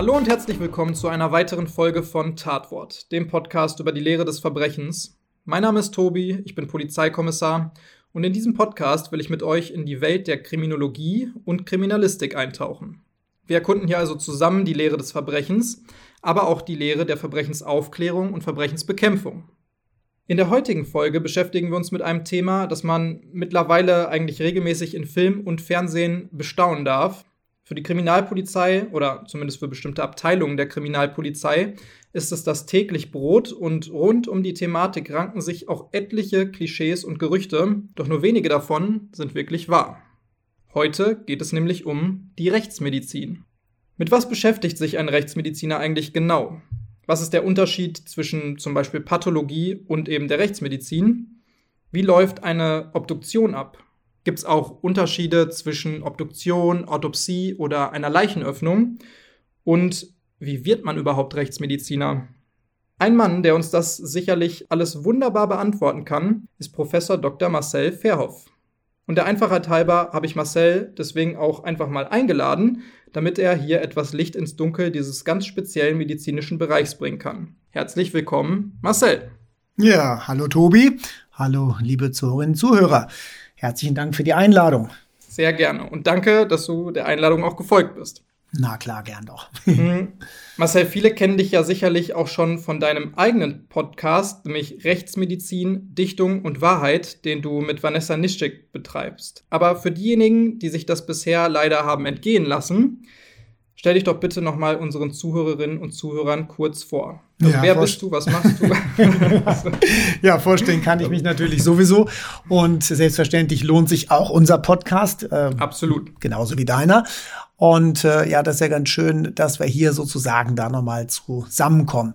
Hallo und herzlich willkommen zu einer weiteren Folge von Tatwort, dem Podcast über die Lehre des Verbrechens. Mein Name ist Tobi, ich bin Polizeikommissar und in diesem Podcast will ich mit euch in die Welt der Kriminologie und Kriminalistik eintauchen. Wir erkunden hier also zusammen die Lehre des Verbrechens, aber auch die Lehre der Verbrechensaufklärung und Verbrechensbekämpfung. In der heutigen Folge beschäftigen wir uns mit einem Thema, das man mittlerweile eigentlich regelmäßig in Film und Fernsehen bestaunen darf, für die Kriminalpolizei oder zumindest für bestimmte Abteilungen der Kriminalpolizei ist es das täglich Brot und rund um die Thematik ranken sich auch etliche Klischees und Gerüchte, doch nur wenige davon sind wirklich wahr. Heute geht es nämlich um die Rechtsmedizin. Mit was beschäftigt sich ein Rechtsmediziner eigentlich genau? Was ist der Unterschied zwischen zum Beispiel Pathologie und eben der Rechtsmedizin? Wie läuft eine Obduktion ab? Gibt es auch Unterschiede zwischen Obduktion, Autopsie oder einer Leichenöffnung. Und wie wird man überhaupt Rechtsmediziner? Ein Mann, der uns das sicherlich alles wunderbar beantworten kann, ist Professor Dr. Marcel Verhoff. Und der Einfachheit halber habe ich Marcel deswegen auch einfach mal eingeladen, damit er hier etwas Licht ins Dunkel dieses ganz speziellen medizinischen Bereichs bringen kann. Herzlich willkommen, Marcel. Ja, hallo Tobi. Hallo, liebe Zuhörerinnen und Zuhörer. Herzlichen Dank für die Einladung. Sehr gerne. Und danke, dass du der Einladung auch gefolgt bist. Na klar, gern doch. Mhm. Marcel, viele kennen dich ja sicherlich auch schon von deinem eigenen Podcast, nämlich Rechtsmedizin, Dichtung und Wahrheit, den du mit Vanessa Nischik betreibst. Aber für diejenigen, die sich das bisher leider haben entgehen lassen, Stell dich doch bitte nochmal unseren Zuhörerinnen und Zuhörern kurz vor. Also ja, wer bist du? Was machst du? ja, vorstellen kann ich mich natürlich sowieso. Und selbstverständlich lohnt sich auch unser Podcast. Äh, Absolut. Genauso wie deiner. Und äh, ja, das ist ja ganz schön, dass wir hier sozusagen da nochmal zusammenkommen.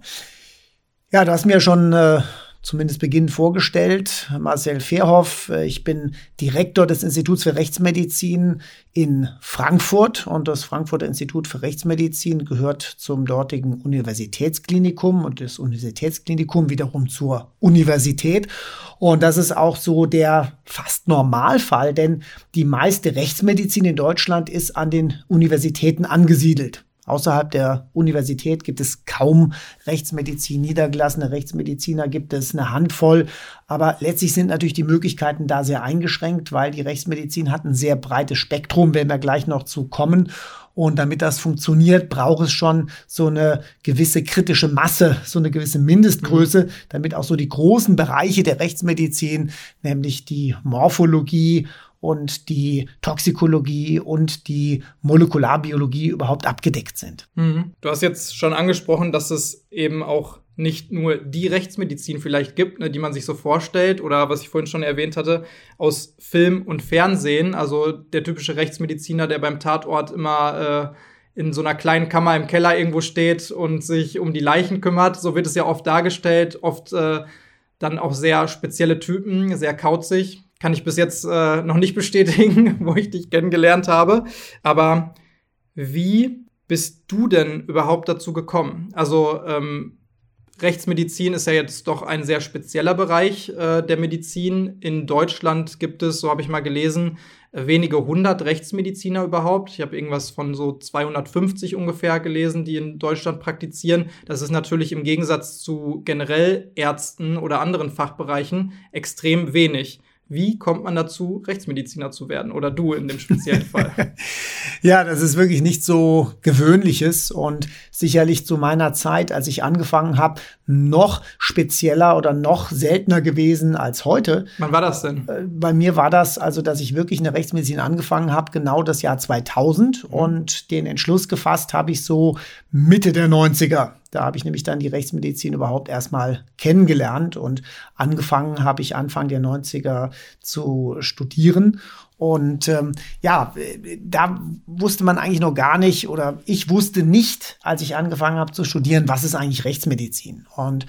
Ja, du hast mir schon äh, zumindest beginnend vorgestellt. Marcel Verhoff, äh, ich bin Direktor des Instituts für Rechtsmedizin in Frankfurt und das Frankfurter Institut für Rechtsmedizin gehört zum dortigen Universitätsklinikum und das Universitätsklinikum wiederum zur Universität. Und das ist auch so der fast Normalfall, denn die meiste Rechtsmedizin in Deutschland ist an den Universitäten angesiedelt. Außerhalb der Universität gibt es kaum Rechtsmedizin. Niedergelassene Rechtsmediziner gibt es eine Handvoll. Aber letztlich sind natürlich die Möglichkeiten da sehr eingeschränkt, weil die Rechtsmedizin hat ein sehr breites Spektrum, wenn wir gleich noch zu kommen. Und damit das funktioniert, braucht es schon so eine gewisse kritische Masse, so eine gewisse Mindestgröße, damit auch so die großen Bereiche der Rechtsmedizin, nämlich die Morphologie und die Toxikologie und die Molekularbiologie überhaupt abgedeckt sind. Mhm. Du hast jetzt schon angesprochen, dass es eben auch nicht nur die Rechtsmedizin vielleicht gibt, ne, die man sich so vorstellt oder was ich vorhin schon erwähnt hatte, aus Film und Fernsehen. Also der typische Rechtsmediziner, der beim Tatort immer äh, in so einer kleinen Kammer im Keller irgendwo steht und sich um die Leichen kümmert. So wird es ja oft dargestellt, oft äh, dann auch sehr spezielle Typen, sehr kauzig kann ich bis jetzt äh, noch nicht bestätigen, wo ich dich kennengelernt habe. Aber wie bist du denn überhaupt dazu gekommen? Also ähm, Rechtsmedizin ist ja jetzt doch ein sehr spezieller Bereich äh, der Medizin. In Deutschland gibt es, so habe ich mal gelesen, wenige hundert Rechtsmediziner überhaupt. Ich habe irgendwas von so 250 ungefähr gelesen, die in Deutschland praktizieren. Das ist natürlich im Gegensatz zu generell Ärzten oder anderen Fachbereichen extrem wenig. Wie kommt man dazu, Rechtsmediziner zu werden? Oder du in dem speziellen Fall? ja, das ist wirklich nicht so gewöhnliches und sicherlich zu meiner Zeit, als ich angefangen habe, noch spezieller oder noch seltener gewesen als heute. Wann war das denn? Äh, bei mir war das also, dass ich wirklich in der Rechtsmedizin angefangen habe, genau das Jahr 2000 mhm. und den Entschluss gefasst habe ich so Mitte der 90er. Da habe ich nämlich dann die Rechtsmedizin überhaupt erstmal kennengelernt und angefangen habe ich Anfang der 90er zu studieren. Und ähm, ja, da wusste man eigentlich noch gar nicht oder ich wusste nicht, als ich angefangen habe zu studieren, was ist eigentlich Rechtsmedizin. Und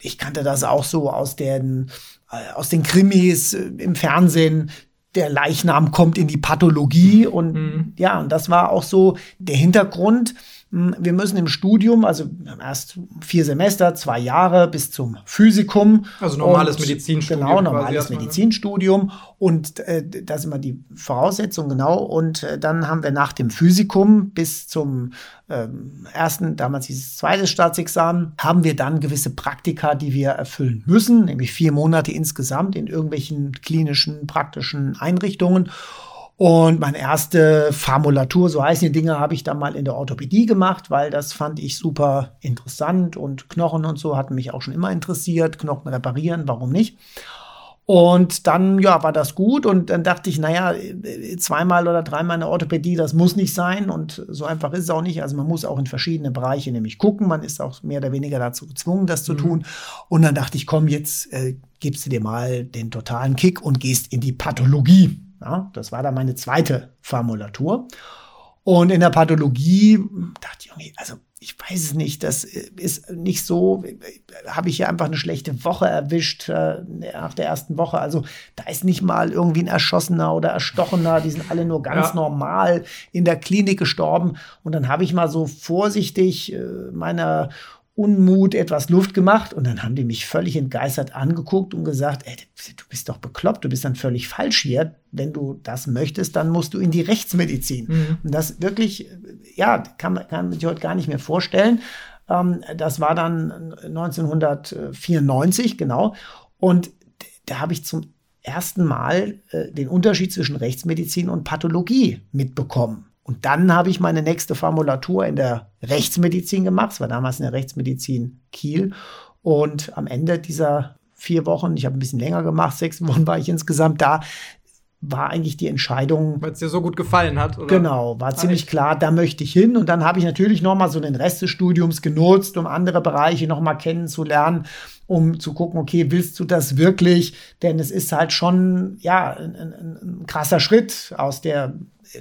ich kannte das auch so aus den, äh, aus den Krimis äh, im Fernsehen. Der Leichnam kommt in die Pathologie und mhm. ja, und das war auch so der Hintergrund. Hm, wir müssen im Studium, also erst vier Semester, zwei Jahre bis zum Physikum. Also normales Medizinstudium. Genau, normales ne? Medizinstudium. Und äh, das ist immer die Voraussetzung, genau. Und äh, dann haben wir nach dem Physikum bis zum ähm, ersten, damals dieses zweite Staatsexamen, haben wir dann gewisse Praktika, die wir erfüllen müssen, nämlich vier Monate insgesamt in irgendwelchen klinischen, praktischen Einrichtungen. Und meine erste Formulatur, so heißen die Dinge, habe ich dann mal in der Orthopädie gemacht, weil das fand ich super interessant und Knochen und so hatten mich auch schon immer interessiert. Knochen reparieren, warum nicht? Und dann, ja, war das gut. Und dann dachte ich, naja, zweimal oder dreimal eine Orthopädie, das muss nicht sein. Und so einfach ist es auch nicht. Also man muss auch in verschiedene Bereiche nämlich gucken. Man ist auch mehr oder weniger dazu gezwungen, das zu mhm. tun. Und dann dachte ich, komm, jetzt äh, gibst du dir mal den totalen Kick und gehst in die Pathologie. Ja, das war dann meine zweite Formulatur. Und in der Pathologie dachte ich, also ich weiß es nicht, das ist nicht so, habe ich hier einfach eine schlechte Woche erwischt äh, nach der ersten Woche. Also da ist nicht mal irgendwie ein Erschossener oder Erstochener, die sind alle nur ganz ja. normal in der Klinik gestorben. Und dann habe ich mal so vorsichtig äh, meiner Unmut etwas Luft gemacht und dann haben die mich völlig entgeistert angeguckt und gesagt, ey, du bist doch bekloppt, du bist dann völlig falsch hier. Wenn du das möchtest, dann musst du in die Rechtsmedizin. Mhm. Und das wirklich, ja, kann man, kann man sich heute gar nicht mehr vorstellen. Ähm, das war dann 1994, genau. Und da habe ich zum ersten Mal äh, den Unterschied zwischen Rechtsmedizin und Pathologie mitbekommen. Und dann habe ich meine nächste Formulatur in der Rechtsmedizin gemacht. Es war damals in der Rechtsmedizin Kiel. Und am Ende dieser vier Wochen, ich habe ein bisschen länger gemacht, sechs Wochen war ich insgesamt da, war eigentlich die Entscheidung. Weil es dir so gut gefallen hat, oder? Genau, war ziemlich klar, da möchte ich hin. Und dann habe ich natürlich noch mal so den Rest des Studiums genutzt, um andere Bereiche noch mal kennenzulernen, um zu gucken, okay, willst du das wirklich? Denn es ist halt schon, ja, ein, ein, ein krasser Schritt aus der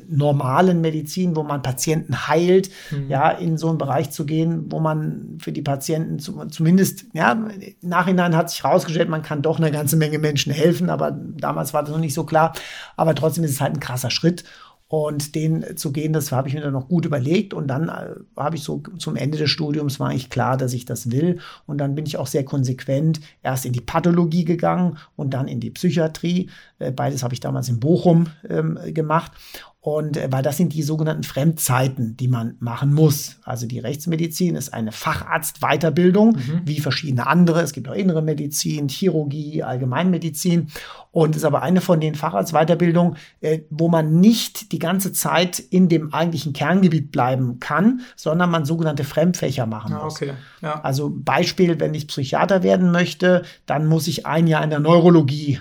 normalen Medizin, wo man Patienten heilt, mhm. ja, in so einen Bereich zu gehen, wo man für die Patienten zu, zumindest, ja, im Nachhinein hat sich herausgestellt, man kann doch eine ganze Menge Menschen helfen, aber damals war das noch nicht so klar. Aber trotzdem ist es halt ein krasser Schritt. Und den zu gehen, das habe ich mir dann noch gut überlegt. Und dann äh, habe ich so zum Ende des Studiums war eigentlich klar, dass ich das will. Und dann bin ich auch sehr konsequent erst in die Pathologie gegangen und dann in die Psychiatrie. Äh, beides habe ich damals in Bochum ähm, gemacht. Und äh, weil das sind die sogenannten Fremdzeiten, die man machen muss. Also die Rechtsmedizin ist eine Facharztweiterbildung, mhm. wie verschiedene andere. Es gibt auch innere Medizin, Chirurgie, Allgemeinmedizin. Und ist aber eine von den Facharztweiterbildungen, äh, wo man nicht die ganze Zeit in dem eigentlichen Kerngebiet bleiben kann, sondern man sogenannte Fremdfächer machen ah, muss. Okay. Ja. Also Beispiel, wenn ich Psychiater werden möchte, dann muss ich ein Jahr in der Neurologie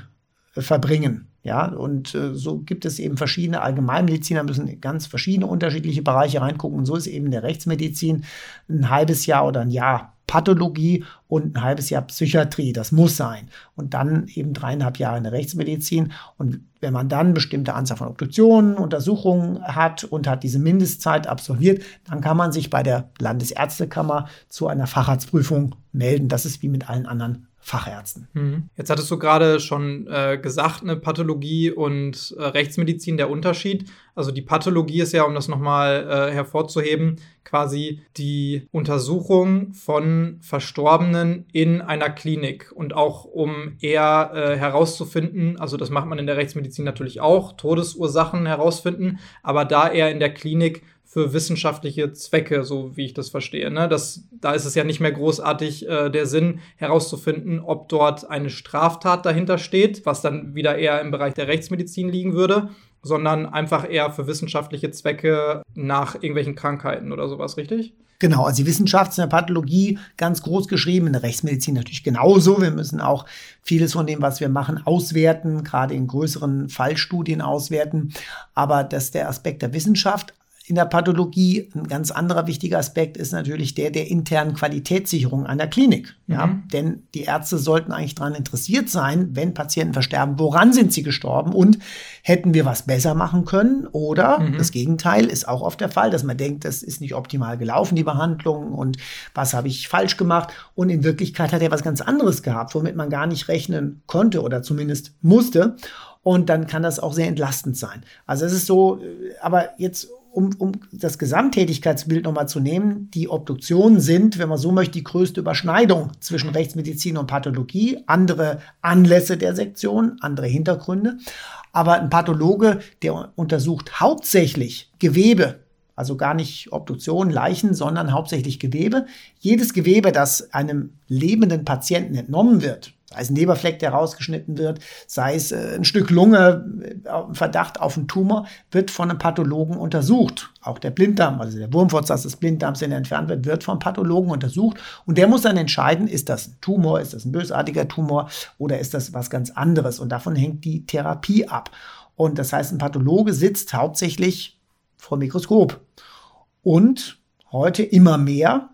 äh, verbringen. Ja, und äh, so gibt es eben verschiedene Allgemeinmediziner, müssen ganz verschiedene unterschiedliche Bereiche reingucken. Und so ist eben der Rechtsmedizin ein halbes Jahr oder ein Jahr Pathologie und ein halbes Jahr Psychiatrie. Das muss sein. Und dann eben dreieinhalb Jahre in der Rechtsmedizin. Und wenn man dann bestimmte Anzahl von Obduktionen, Untersuchungen hat und hat diese Mindestzeit absolviert, dann kann man sich bei der Landesärztekammer zu einer Facharztprüfung melden. Das ist wie mit allen anderen Fachärzten. Mhm. Jetzt hattest du gerade schon äh, gesagt, eine Pathologie und äh, Rechtsmedizin der Unterschied. Also die Pathologie ist ja, um das nochmal äh, hervorzuheben, quasi die Untersuchung von Verstorbenen in einer Klinik und auch um eher äh, herauszufinden, also das macht man in der Rechtsmedizin natürlich auch, Todesursachen herausfinden, aber da eher in der Klinik für wissenschaftliche Zwecke, so wie ich das verstehe. Ne? Das, da ist es ja nicht mehr großartig äh, der Sinn herauszufinden, ob dort eine Straftat dahinter steht, was dann wieder eher im Bereich der Rechtsmedizin liegen würde, sondern einfach eher für wissenschaftliche Zwecke nach irgendwelchen Krankheiten oder sowas, richtig? Genau, also die Wissenschaft in der Pathologie ganz groß geschrieben, in der Rechtsmedizin natürlich genauso. Wir müssen auch vieles von dem, was wir machen, auswerten, gerade in größeren Fallstudien auswerten. Aber dass der Aspekt der Wissenschaft in der Pathologie ein ganz anderer wichtiger Aspekt ist natürlich der der internen Qualitätssicherung einer Klinik. Ja, mhm. denn die Ärzte sollten eigentlich daran interessiert sein, wenn Patienten versterben, woran sind sie gestorben und hätten wir was besser machen können oder mhm. das Gegenteil ist auch oft der Fall, dass man denkt, das ist nicht optimal gelaufen, die Behandlung und was habe ich falsch gemacht und in Wirklichkeit hat er was ganz anderes gehabt, womit man gar nicht rechnen konnte oder zumindest musste. Und dann kann das auch sehr entlastend sein. Also es ist so, äh, aber jetzt um, um das Gesamttätigkeitsbild nochmal zu nehmen, die Obduktionen sind, wenn man so möchte, die größte Überschneidung zwischen Rechtsmedizin und Pathologie, andere Anlässe der Sektion, andere Hintergründe. Aber ein Pathologe, der untersucht hauptsächlich Gewebe, also gar nicht Obduktion, Leichen, sondern hauptsächlich Gewebe. Jedes Gewebe, das einem lebenden Patienten entnommen wird, sei es ein Leberfleck, der rausgeschnitten wird, sei es äh, ein Stück Lunge, äh, Verdacht auf einen Tumor, wird von einem Pathologen untersucht. Auch der Blinddarm, also der Wurmfortsatz des Blinddarms, der entfernt wird, wird vom Pathologen untersucht. Und der muss dann entscheiden, ist das ein Tumor, ist das ein bösartiger Tumor oder ist das was ganz anderes. Und davon hängt die Therapie ab. Und das heißt, ein Pathologe sitzt hauptsächlich vor dem Mikroskop. Und heute immer mehr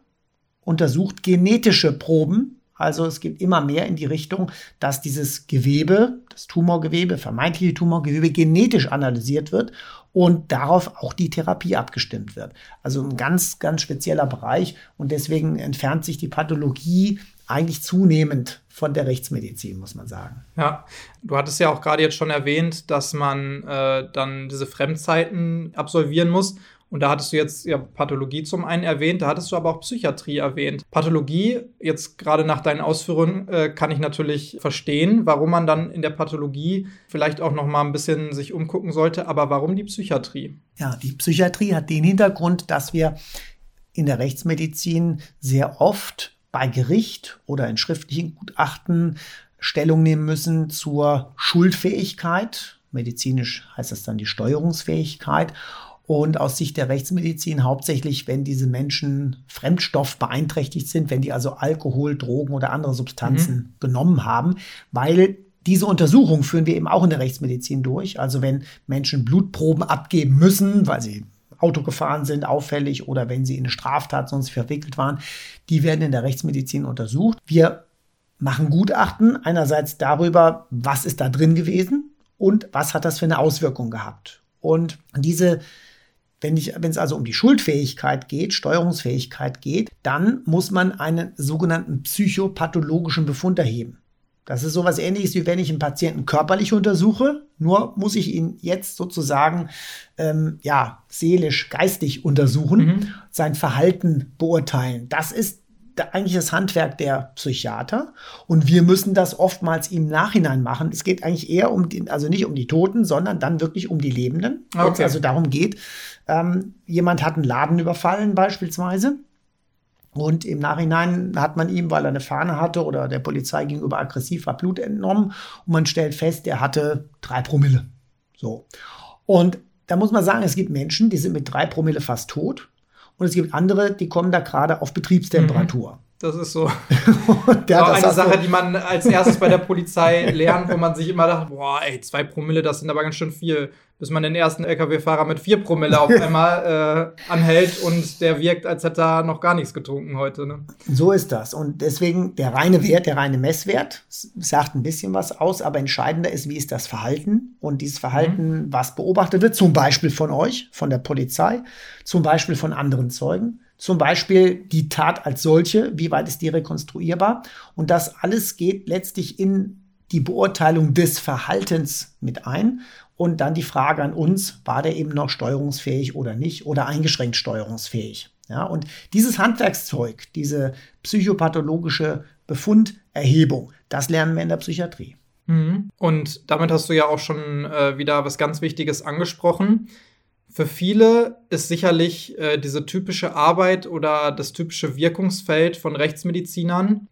untersucht genetische Proben also es geht immer mehr in die Richtung, dass dieses Gewebe, das Tumorgewebe, vermeintliche Tumorgewebe genetisch analysiert wird und darauf auch die Therapie abgestimmt wird. Also ein ganz, ganz spezieller Bereich und deswegen entfernt sich die Pathologie eigentlich zunehmend von der Rechtsmedizin, muss man sagen. Ja, du hattest ja auch gerade jetzt schon erwähnt, dass man äh, dann diese Fremdzeiten absolvieren muss. Und da hattest du jetzt ja Pathologie zum einen erwähnt, da hattest du aber auch Psychiatrie erwähnt. Pathologie, jetzt gerade nach deinen Ausführungen, äh, kann ich natürlich verstehen, warum man dann in der Pathologie vielleicht auch noch mal ein bisschen sich umgucken sollte. Aber warum die Psychiatrie? Ja, die Psychiatrie hat den Hintergrund, dass wir in der Rechtsmedizin sehr oft bei Gericht oder in schriftlichen Gutachten Stellung nehmen müssen zur Schuldfähigkeit. Medizinisch heißt das dann die Steuerungsfähigkeit und aus Sicht der Rechtsmedizin hauptsächlich, wenn diese Menschen Fremdstoff beeinträchtigt sind, wenn die also Alkohol, Drogen oder andere Substanzen mhm. genommen haben, weil diese Untersuchung führen wir eben auch in der Rechtsmedizin durch. Also wenn Menschen Blutproben abgeben müssen, weil sie Auto gefahren sind, auffällig oder wenn sie in eine Straftat sonst verwickelt waren, die werden in der Rechtsmedizin untersucht. Wir machen Gutachten einerseits darüber, was ist da drin gewesen und was hat das für eine Auswirkung gehabt. Und diese wenn, es also um die Schuldfähigkeit geht, Steuerungsfähigkeit geht, dann muss man einen sogenannten psychopathologischen Befund erheben. Das ist sowas ähnliches, wie wenn ich einen Patienten körperlich untersuche, nur muss ich ihn jetzt sozusagen ähm, ja, seelisch, geistig untersuchen, mhm. sein Verhalten beurteilen. Das ist eigentlich das Handwerk der Psychiater und wir müssen das oftmals im Nachhinein machen. Es geht eigentlich eher um die, also nicht um die Toten, sondern dann wirklich um die Lebenden. Okay. Wenn es also darum geht, ähm, jemand hat einen Laden überfallen beispielsweise und im Nachhinein hat man ihm, weil er eine Fahne hatte oder der Polizei gegenüber aggressiv war, Blut entnommen und man stellt fest, er hatte drei Promille. So. Und da muss man sagen, es gibt Menschen, die sind mit drei Promille fast tot und es gibt andere, die kommen da gerade auf Betriebstemperatur. Mhm. Das ist so ja, das eine Sache, die man als erstes bei der Polizei lernt, wo man sich immer dachte, boah, ey, zwei Promille, das sind aber ganz schön viel bis man den ersten LKW-Fahrer mit vier Promille auf einmal äh, anhält und der wirkt, als hätte er noch gar nichts getrunken heute. Ne? So ist das. Und deswegen der reine Wert, der reine Messwert sagt ein bisschen was aus, aber entscheidender ist, wie ist das Verhalten? Und dieses Verhalten, mhm. was beobachtet wird, zum Beispiel von euch, von der Polizei, zum Beispiel von anderen Zeugen. Zum Beispiel die Tat als solche, wie weit ist die rekonstruierbar? Und das alles geht letztlich in die Beurteilung des Verhaltens mit ein. Und dann die Frage an uns, war der eben noch steuerungsfähig oder nicht oder eingeschränkt steuerungsfähig? Ja, und dieses Handwerkszeug, diese psychopathologische Befunderhebung, das lernen wir in der Psychiatrie. Mhm. Und damit hast du ja auch schon äh, wieder was ganz Wichtiges angesprochen. Für viele ist sicherlich äh, diese typische Arbeit oder das typische Wirkungsfeld von Rechtsmedizinern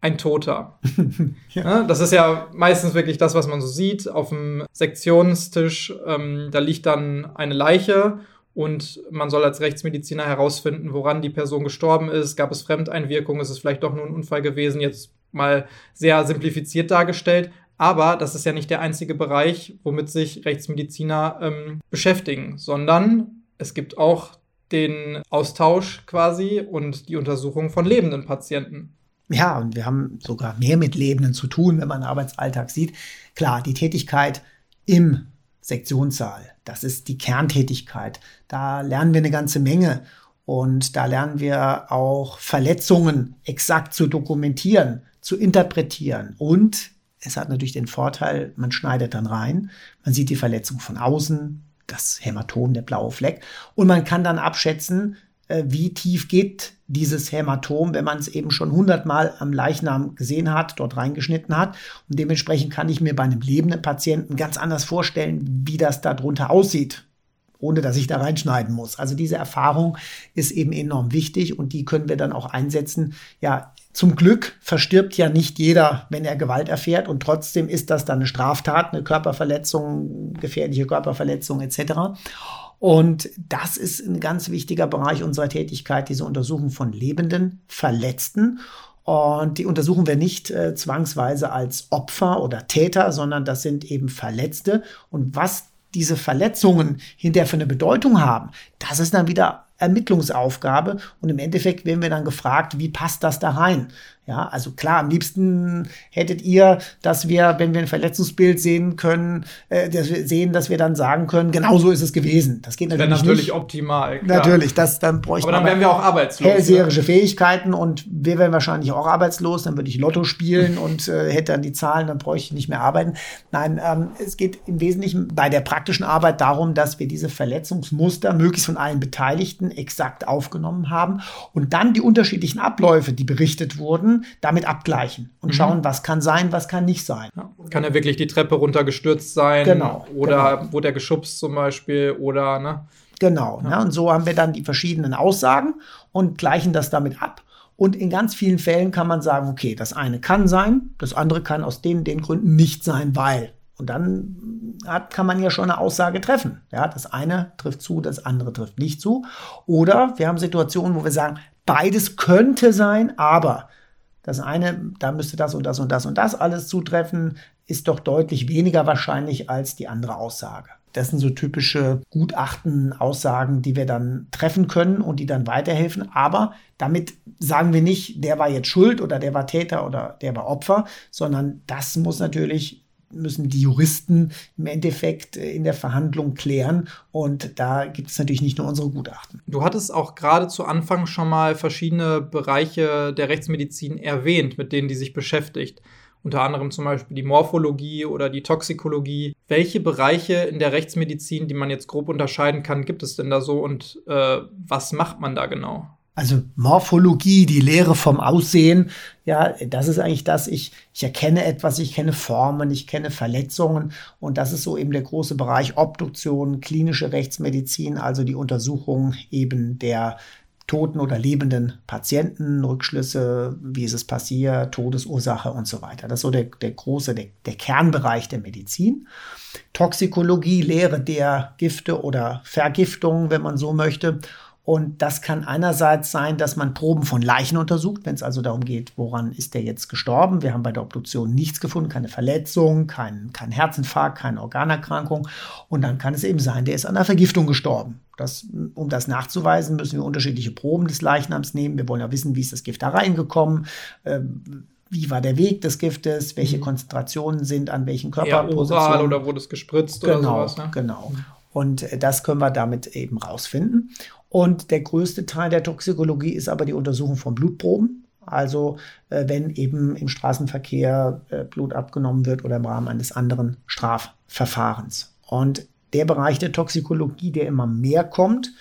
ein Toter. ja. Das ist ja meistens wirklich das, was man so sieht. Auf dem Sektionstisch, ähm, da liegt dann eine Leiche und man soll als Rechtsmediziner herausfinden, woran die Person gestorben ist. Gab es Fremdeinwirkungen? Ist es vielleicht doch nur ein Unfall gewesen? Jetzt mal sehr simplifiziert dargestellt. Aber das ist ja nicht der einzige Bereich, womit sich Rechtsmediziner ähm, beschäftigen, sondern Es gibt auch den Austausch quasi und die Untersuchung von lebenden Patienten. Ja, und wir haben sogar mehr mit Lebenden zu tun, wenn man Arbeitsalltag sieht. Klar, die Tätigkeit im Sektionssaal, das ist die Kerntätigkeit. Da lernen wir eine ganze Menge und da lernen wir auch Verletzungen exakt zu dokumentieren, zu interpretieren. Und es hat natürlich den Vorteil, man schneidet dann rein, man sieht die Verletzung von außen, das Hämatom, der blaue Fleck, und man kann dann abschätzen, äh, wie tief geht dieses Hämatom, wenn man es eben schon hundertmal am Leichnam gesehen hat, dort reingeschnitten hat. Und dementsprechend kann ich mir bei einem lebenden Patienten ganz anders vorstellen, wie das darunter aussieht, ohne dass ich da reinschneiden muss. Also diese Erfahrung ist eben enorm wichtig und die können wir dann auch einsetzen. Ja, zum Glück verstirbt ja nicht jeder, wenn er Gewalt erfährt und trotzdem ist das dann eine Straftat, eine Körperverletzung, gefährliche Körperverletzung etc. Und das ist ein ganz wichtiger Bereich unserer Tätigkeit, diese Untersuchung von lebenden Verletzten. Und die untersuchen wir nicht äh, zwangsweise als Opfer oder Täter, sondern das sind eben Verletzte. Und was diese Verletzungen hinterher für eine Bedeutung haben, das ist dann wieder Ermittlungsaufgabe. Und im Endeffekt werden wir dann gefragt, wie passt das da rein? Ja, also klar, am liebsten hättet ihr, dass wir, wenn wir ein Verletzungsbild sehen können, äh, dass wir sehen, dass wir dann sagen können, genau so ist es gewesen. Das geht natürlich, das natürlich nicht. optimal. Klar. Natürlich, das dann bräuchte Aber dann wären wir auch arbeitslos. Hellseherische Fähigkeiten und wir wären wahrscheinlich auch arbeitslos. Dann würde ich Lotto spielen und äh, hätte dann die Zahlen, dann bräuchte ich nicht mehr arbeiten. Nein, ähm, es geht im Wesentlichen bei der praktischen Arbeit darum, dass wir diese Verletzungsmuster möglichst von allen Beteiligten exakt aufgenommen haben und dann die unterschiedlichen Abläufe, die berichtet wurden, damit abgleichen und mhm. schauen, was kann sein, was kann nicht sein. Ja. Kann er wirklich die Treppe runtergestürzt sein? Genau. Oder genau. wurde er geschubst zum Beispiel? Oder, ne? Genau. Ja. Ne? Und so haben wir dann die verschiedenen Aussagen und gleichen das damit ab. Und in ganz vielen Fällen kann man sagen, okay, das eine kann sein, das andere kann aus den, den Gründen nicht sein, weil. Und dann hat, kann man ja schon eine Aussage treffen. Ja, das eine trifft zu, das andere trifft nicht zu. Oder wir haben Situationen, wo wir sagen, beides könnte sein, aber das eine, da müsste das und das und das und das alles zutreffen, ist doch deutlich weniger wahrscheinlich als die andere Aussage. Das sind so typische Gutachten, Aussagen, die wir dann treffen können und die dann weiterhelfen. Aber damit sagen wir nicht, der war jetzt schuld oder der war Täter oder der war Opfer, sondern das muss natürlich müssen die Juristen im Endeffekt äh, in der Verhandlung klären. Und da gibt es natürlich nicht nur unsere Gutachten. Du hattest auch gerade zu Anfang schon mal verschiedene Bereiche der Rechtsmedizin erwähnt, mit denen die sich beschäftigt. Unter anderem zum Beispiel die Morphologie oder die Toxikologie. Welche Bereiche in der Rechtsmedizin, die man jetzt grob unterscheiden kann, gibt es denn da so und äh, was macht man da genau? Also Morphologie, die Lehre vom Aussehen, ja, das ist eigentlich das, ich, ich erkenne etwas, ich kenne Formen, ich kenne Verletzungen und das ist so eben der große Bereich Obduktion, klinische Rechtsmedizin, also die Untersuchung eben der toten oder lebenden Patienten, Rückschlüsse, wie ist es passiert, Todesursache und so weiter. Das ist so der, der große, der, der Kernbereich der Medizin. Toxikologie, Lehre der Gifte oder Vergiftungen, wenn man so möchte. Und das kann einerseits sein, dass man Proben von Leichen untersucht, wenn es also darum geht, woran ist der jetzt gestorben. Wir haben bei der Obduktion nichts gefunden, keine Verletzung, kein, kein Herzinfarkt, keine Organerkrankung. Und dann kann es eben sein, der ist an einer Vergiftung gestorben. Das, um das nachzuweisen, müssen wir unterschiedliche Proben des Leichnams nehmen. Wir wollen ja wissen, wie ist das Gift da reingekommen. Ähm, wie war der Weg des Giftes, welche mhm. Konzentrationen sind an welchen Körperpositionen. Ja, oder wurde es gespritzt genau, oder sowas. Ne? Genau. Mhm. Und äh, das können wir damit eben rausfinden. Und der größte Teil der Toxikologie ist aber die Untersuchung von Blutproben. Also äh, wenn eben im Straßenverkehr äh, Blut abgenommen wird oder im Rahmen eines anderen Strafverfahrens. Und der Bereich der Toxikologie, der immer mehr kommt,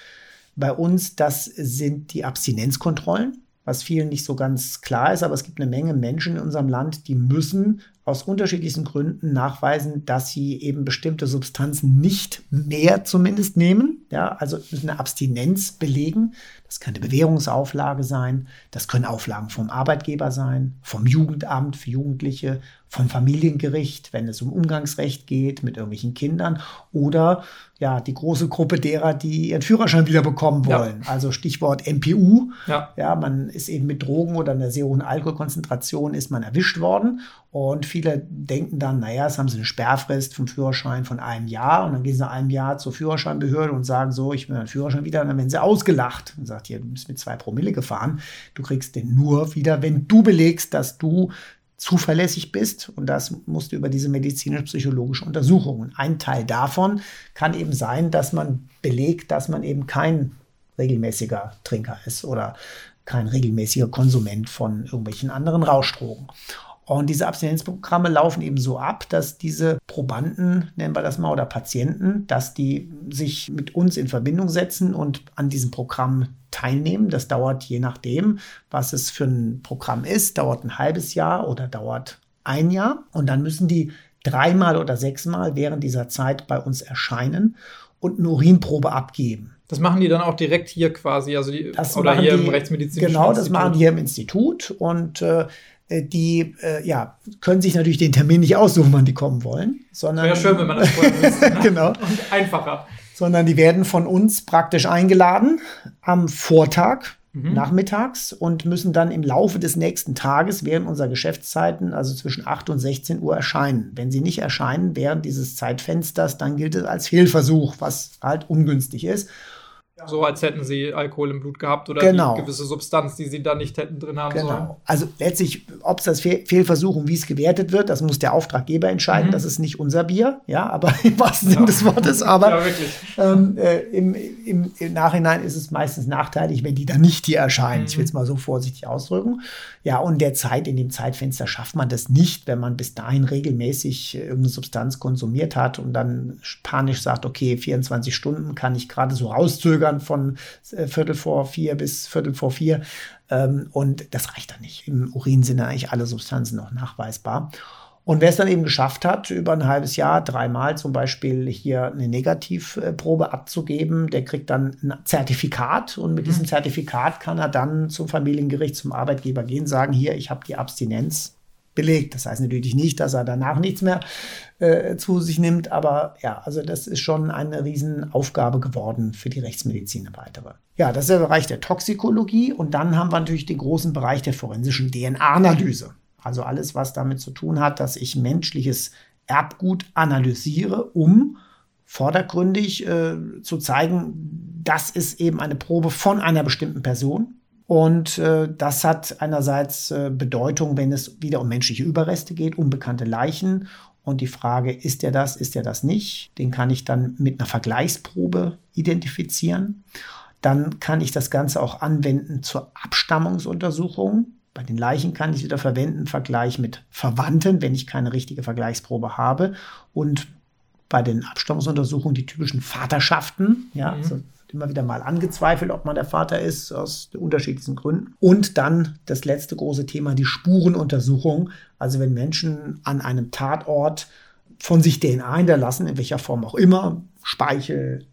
bei uns, das sind die Abstinenzkontrollen, was vielen nicht so ganz klar ist, aber es gibt eine Menge Menschen in unserem Land, die müssen aus unterschiedlichsten Gründen nachweisen, dass sie eben bestimmte Substanzen nicht mehr zumindest nehmen. Ja, also eine Abstinenz belegen. Das kann eine Bewährungsauflage sein. Das können Auflagen vom Arbeitgeber sein, vom Jugendamt für Jugendliche, vom Familiengericht, wenn es um Umgangsrecht geht mit irgendwelchen Kindern oder ja, die große Gruppe derer, die ihren Führerschein wieder bekommen wollen. Ja. Also Stichwort MPU. Ja. ja, man ist eben mit Drogen oder einer sehr hohen Alkoholkonzentration ist man erwischt worden und viele denken dann, naja, jetzt haben sie eine Sperrfrist vom Führerschein von einem Jahr und dann gehen sie nach einem Jahr zur Führerscheinbehörde und sagen so, ich will meinen Führerschein wieder und dann werden sie ausgelacht und sagt, hier, du bist mit zwei Promille gefahren. Du kriegst den nur wieder, wenn du belegst, dass du zuverlässig bist. Und das musst du über diese medizinisch-psychologische Untersuchung. Und ein Teil davon kann eben sein, dass man belegt, dass man eben kein regelmäßiger Trinker ist oder kein regelmäßiger Konsument von irgendwelchen anderen Rauschdrogen. Und diese Abstinenzprogramme laufen eben so ab, dass diese Probanden, nennen wir das mal, oder Patienten, dass die sich mit uns in Verbindung setzen und an diesem Programm teilnehmen. Das dauert je nachdem, was es für ein Programm ist, dauert ein halbes Jahr oder dauert ein Jahr. Und dann müssen die dreimal oder sechsmal während dieser Zeit bei uns erscheinen und eine Urinprobe abgeben. Das machen die dann auch direkt hier quasi, also die, das oder hier die, im Rechtsmedizinischen Genau, das machen die hier im Institut und äh, die äh, ja, können sich natürlich den Termin nicht aussuchen, wann die kommen wollen. Sondern, Wäre schön, wenn man das vorher wüsste. Ne? genau. Und einfacher. Sondern die werden von uns praktisch eingeladen am Vortag, mhm. nachmittags und müssen dann im Laufe des nächsten Tages während unserer Geschäftszeiten, also zwischen 8 und 16 Uhr, erscheinen. Wenn sie nicht erscheinen während dieses Zeitfensters, dann gilt es als Fehlversuch, was halt ungünstig ist. So als hätten sie Alkohol im Blut gehabt oder genau. die gewisse Substanz, die sie da nicht hätten drin haben genau. sollen. Also letztlich, ob es das Fehl Fehlversuch und wie es gewertet wird, das muss der Auftraggeber entscheiden. Mhm. Das ist nicht unser Bier, ja, aber im wahrsten Sinne ja. des Wortes. Aber ja. Ähm, äh, im, im, im, Nachhinein ist es meistens nachteilig, wenn die dann nicht hier erscheinen. Mhm. Ich will es mal so vorsichtig ausdrücken. Ja, und der Zeit, in dem Zeitfenster schafft man das nicht, wenn man bis dahin regelmäßig irgendeine Substanz konsumiert hat und dann panisch sagt, okay, 24 Stunden kann ich gerade so rauszögern von äh, Viertel vor vier bis Viertel vor vier. Ähm, und das reicht dann nicht. Im Urin sind eigentlich alle Substanzen noch nachweisbar. Und wer es dann eben geschafft hat, über ein halbes Jahr, dreimal zum Beispiel hier eine Negativprobe abzugeben, der kriegt dann ein Zertifikat und mit mhm. diesem Zertifikat kann er dann zum Familiengericht, zum Arbeitgeber gehen, sagen, hier, ich habe die Abstinenz belegt. Das heißt natürlich nicht, dass er danach nichts mehr äh, zu sich nimmt, aber ja, also das ist schon eine Riesenaufgabe geworden für die Rechtsmedizin eine weitere. Ja, das ist der Bereich der Toxikologie und dann haben wir natürlich den großen Bereich der forensischen DNA-Analyse. Also alles, was damit zu tun hat, dass ich menschliches Erbgut analysiere, um vordergründig äh, zu zeigen, das ist eben eine Probe von einer bestimmten Person. Und äh, das hat einerseits äh, Bedeutung, wenn es wieder um menschliche Überreste geht, unbekannte Leichen. Und die Frage, ist er das, ist er das nicht? Den kann ich dann mit einer Vergleichsprobe identifizieren. Dann kann ich das Ganze auch anwenden zur Abstammungsuntersuchung. Bei den Leichen kann ich wieder verwenden Vergleich mit Verwandten, wenn ich keine richtige Vergleichsprobe habe. Und bei den Abstammungsuntersuchungen die typischen Vaterschaften, ja, mhm. also immer wieder mal angezweifelt, ob man der Vater ist, aus unterschiedlichsten Gründen. Und dann das letzte große Thema, die Spurenuntersuchung. Also wenn Menschen an einem Tatort von sich DNA hinterlassen, in welcher Form auch immer, Speichel,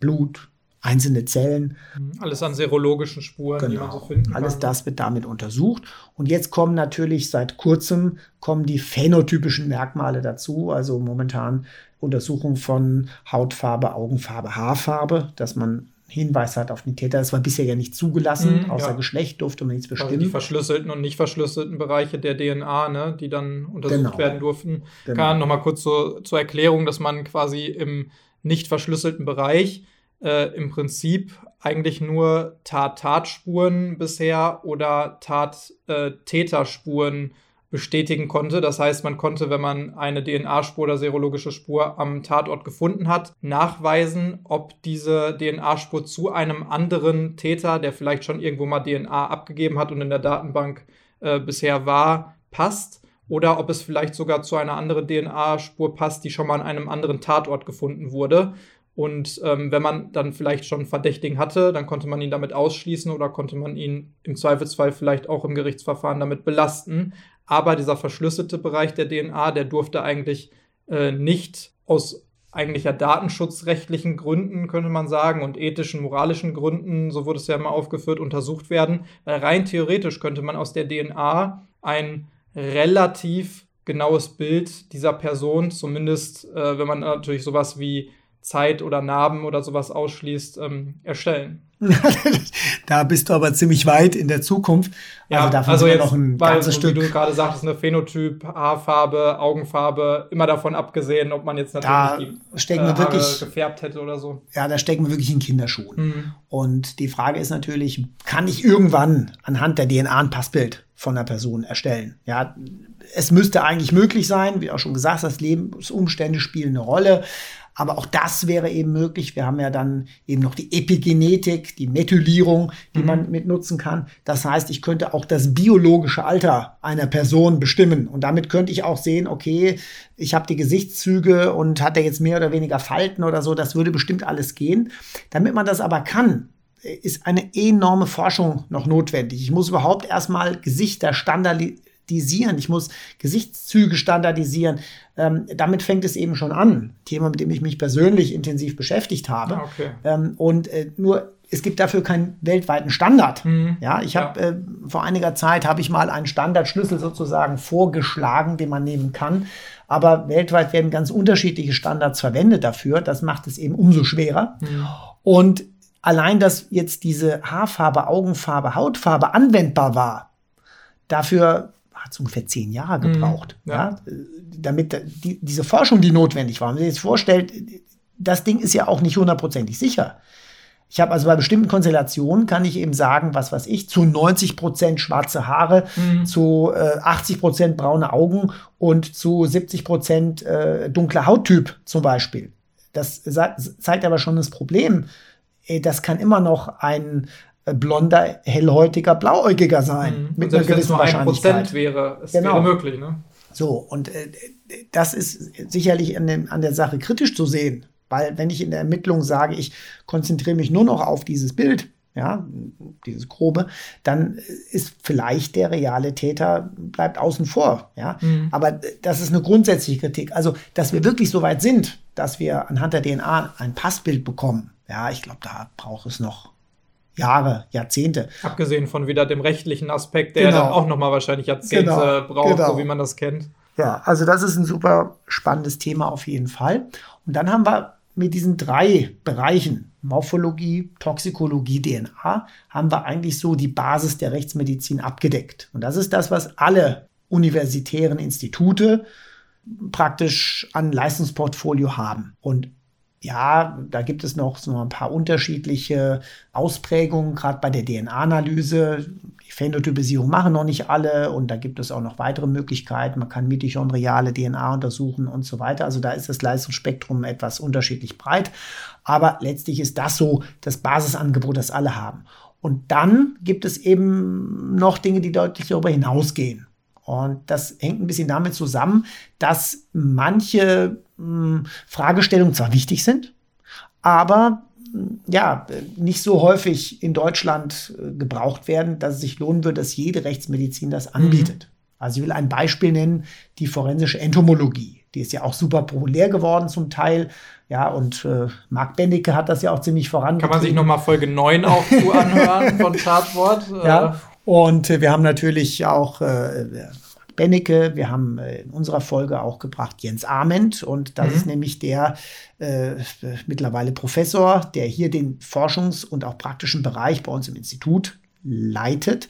Blut, einzelne Zellen. Mhm. Alles an serologischen Spuren, genau. die man so finden kann. Alles das wird damit untersucht. Und jetzt kommen natürlich seit kurzem kommen die phänotypischen Merkmale dazu. Also momentan Untersuchung von Hautfarbe, Augenfarbe, Haarfarbe, dass man Hinweis hat auf den Täter. Das war bisher ja nicht zugelassen. Mhm, Außer ja. Geschlecht durfte man nichts bestimmen. Also die verschlüsselten und nicht verschlüsselten Bereiche der DNA, ne, die dann untersucht genau. werden durften. Genau. Kann nochmal kurz zur, zur Erklärung, dass man quasi im nicht verschlüsselten Bereich äh, im Prinzip eigentlich nur Tat-Tatspuren bisher oder Tat-Täterspuren äh, bestätigen konnte. Das heißt, man konnte, wenn man eine DNA-Spur oder serologische Spur am Tatort gefunden hat, nachweisen, ob diese DNA-Spur zu einem anderen Täter, der vielleicht schon irgendwo mal DNA abgegeben hat und in der Datenbank äh, bisher war, passt oder ob es vielleicht sogar zu einer anderen DNA-Spur passt, die schon mal an einem anderen Tatort gefunden wurde. Und ähm, wenn man dann vielleicht schon einen Verdächtigen hatte, dann konnte man ihn damit ausschließen oder konnte man ihn im Zweifelsfall vielleicht auch im Gerichtsverfahren damit belasten. Aber dieser verschlüsselte Bereich der DNA, der durfte eigentlich äh, nicht aus eigentlicher datenschutzrechtlichen Gründen, könnte man sagen, und ethischen, moralischen Gründen, so wurde es ja immer aufgeführt, untersucht werden. Weil rein theoretisch könnte man aus der DNA ein relativ genaues Bild dieser Person, zumindest äh, wenn man natürlich sowas wie Zeit oder Narben oder sowas ausschließt, ähm, erstellen. da bist du aber ziemlich weit in der Zukunft. Ja, also, davon also jetzt, noch ein weil, ganzes Stück. Wie du gerade sagtest, eine Phänotyp, Haarfarbe, Augenfarbe, immer davon abgesehen, ob man jetzt natürlich da die stecken äh, wir wirklich, gefärbt hätte oder so. Ja, da stecken wir wirklich in Kinderschuhen. Mhm. Und die Frage ist natürlich, kann ich irgendwann anhand der DNA ein Passbild von einer Person erstellen? Ja, es müsste eigentlich möglich sein, wie auch schon gesagt, das Lebensumstände spielen eine Rolle. Aber auch das wäre eben möglich. Wir haben ja dann eben noch die Epigenetik, die Methylierung, die mhm. man mit nutzen kann. Das heißt, ich könnte auch das biologische Alter einer Person bestimmen. Und damit könnte ich auch sehen, okay, ich habe die Gesichtszüge und hat er jetzt mehr oder weniger Falten oder so. Das würde bestimmt alles gehen. Damit man das aber kann, ist eine enorme Forschung noch notwendig. Ich muss überhaupt erstmal Gesichter standardisieren standardisieren, ich muss Gesichtszüge standardisieren. Ähm, damit fängt es eben schon an. Thema, mit dem ich mich persönlich intensiv beschäftigt habe. Ah, okay. Ähm, und äh, nur es gibt dafür keinen weltweiten Standard. Mhm. Ja, ich habe ja. äh, vor einiger Zeit habe ich mal einen Standardschlüssel sozusagen vorgeschlagen, den man nehmen kann. Aber weltweit werden ganz unterschiedliche Standards verwendet dafür. Das macht es eben umso schwerer. Mhm. Und allein, dass jetzt diese Haarfarbe, Augenfarbe, Hautfarbe anwendbar war, dafür hat es ungefähr zehn Jahre mhm. gebraucht, mhm, ja. ja. damit die, diese Forschung, die notwendig war. Wenn man sich jetzt vorstellt, das Ding ist ja auch nicht hundertprozentig sicher. Ich habe also bei bestimmten Konstellationen kann ich eben sagen, was weiß ich, zu 90 Prozent schwarze Haare, mhm. zu äh, 80 Prozent braune Augen und zu 70 Prozent äh, dunkler Hauttyp zum Beispiel. Das zeigt aber schon das Problem. Das kann immer noch ein blonder, hellhäutiger, blauäugiger sein. Mhm. Mit einer gewissen nur Wahrscheinlichkeit. wäre, es genau. wäre möglich. Ne? So, und äh, das ist sicherlich an, dem, an der Sache kritisch zu sehen. Weil wenn ich in der Ermittlung sage, ich konzentriere mich nur noch auf dieses Bild, ja, dieses grobe, dann ist vielleicht der reale Täter bleibt außen vor, ja. Mhm. Aber das ist eine grundsätzliche Kritik. Also, dass wir wirklich so weit sind, dass wir anhand der DNA ein Passbild bekommen, ja, ich glaube, da braucht es noch Jahre, Jahrzehnte. Abgesehen von wieder dem rechtlichen Aspekt, der genau. dann auch nochmal wahrscheinlich Jahrzehnte genau. braucht, genau. so wie man das kennt. Ja, also das ist ein super spannendes Thema auf jeden Fall. Und dann haben wir mit diesen drei Bereichen, Morphologie, Toxikologie, DNA, haben wir eigentlich so die Basis der Rechtsmedizin abgedeckt. Und das ist das, was alle universitären Institute praktisch an Leistungsportfolio haben. Und ja, da gibt es noch so ein paar unterschiedliche Ausprägungen, gerade bei der DNA-Analyse. Die Phänotypisierung machen noch nicht alle und da gibt es auch noch weitere Möglichkeiten. Man kann mitochondriale DNA untersuchen und so weiter. Also da ist das Leistungsspektrum etwas unterschiedlich breit. Aber letztlich ist das so das Basisangebot, das alle haben. Und dann gibt es eben noch Dinge, die deutlich darüber hinausgehen. Und das hängt ein bisschen damit zusammen, dass manche mh, hm, Fragestellungen zwar wichtig sind, aber hm, ja, nicht so häufig in Deutschland äh, gebraucht werden, dass es sich lohnen würde, dass jede Rechtsmedizin das anbietet. Mhm. Also ich will ein Beispiel nennen, die forensische Entomologie. Die ist ja auch super populär geworden zum Teil. Ja, und äh, Marc Bendicke hat das ja auch ziemlich vorangetrieben. Kann man sich nochmal Folge 9 auch zu anhören von Tatwort? Ja, äh, und äh, wir haben natürlich auch äh, Bennecke, wir haben äh, in unserer Folge auch gebracht Jens Ament und das mhm. ist nämlich der äh, mittlerweile Professor, der hier den Forschungs- und auch praktischen Bereich bei uns im Institut leitet.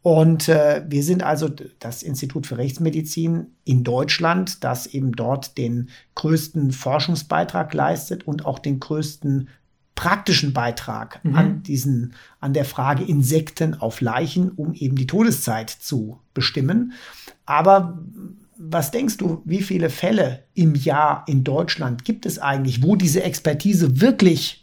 Und äh, wir sind also das Institut für Rechtsmedizin in Deutschland, das eben dort den größten Forschungsbeitrag leistet und auch den größten praktischen Beitrag mhm. an diesen, an der Frage Insekten auf Leichen, um eben die Todeszeit zu bestimmen. Aber was denkst du, wie viele Fälle im Jahr in Deutschland gibt es eigentlich, wo diese Expertise wirklich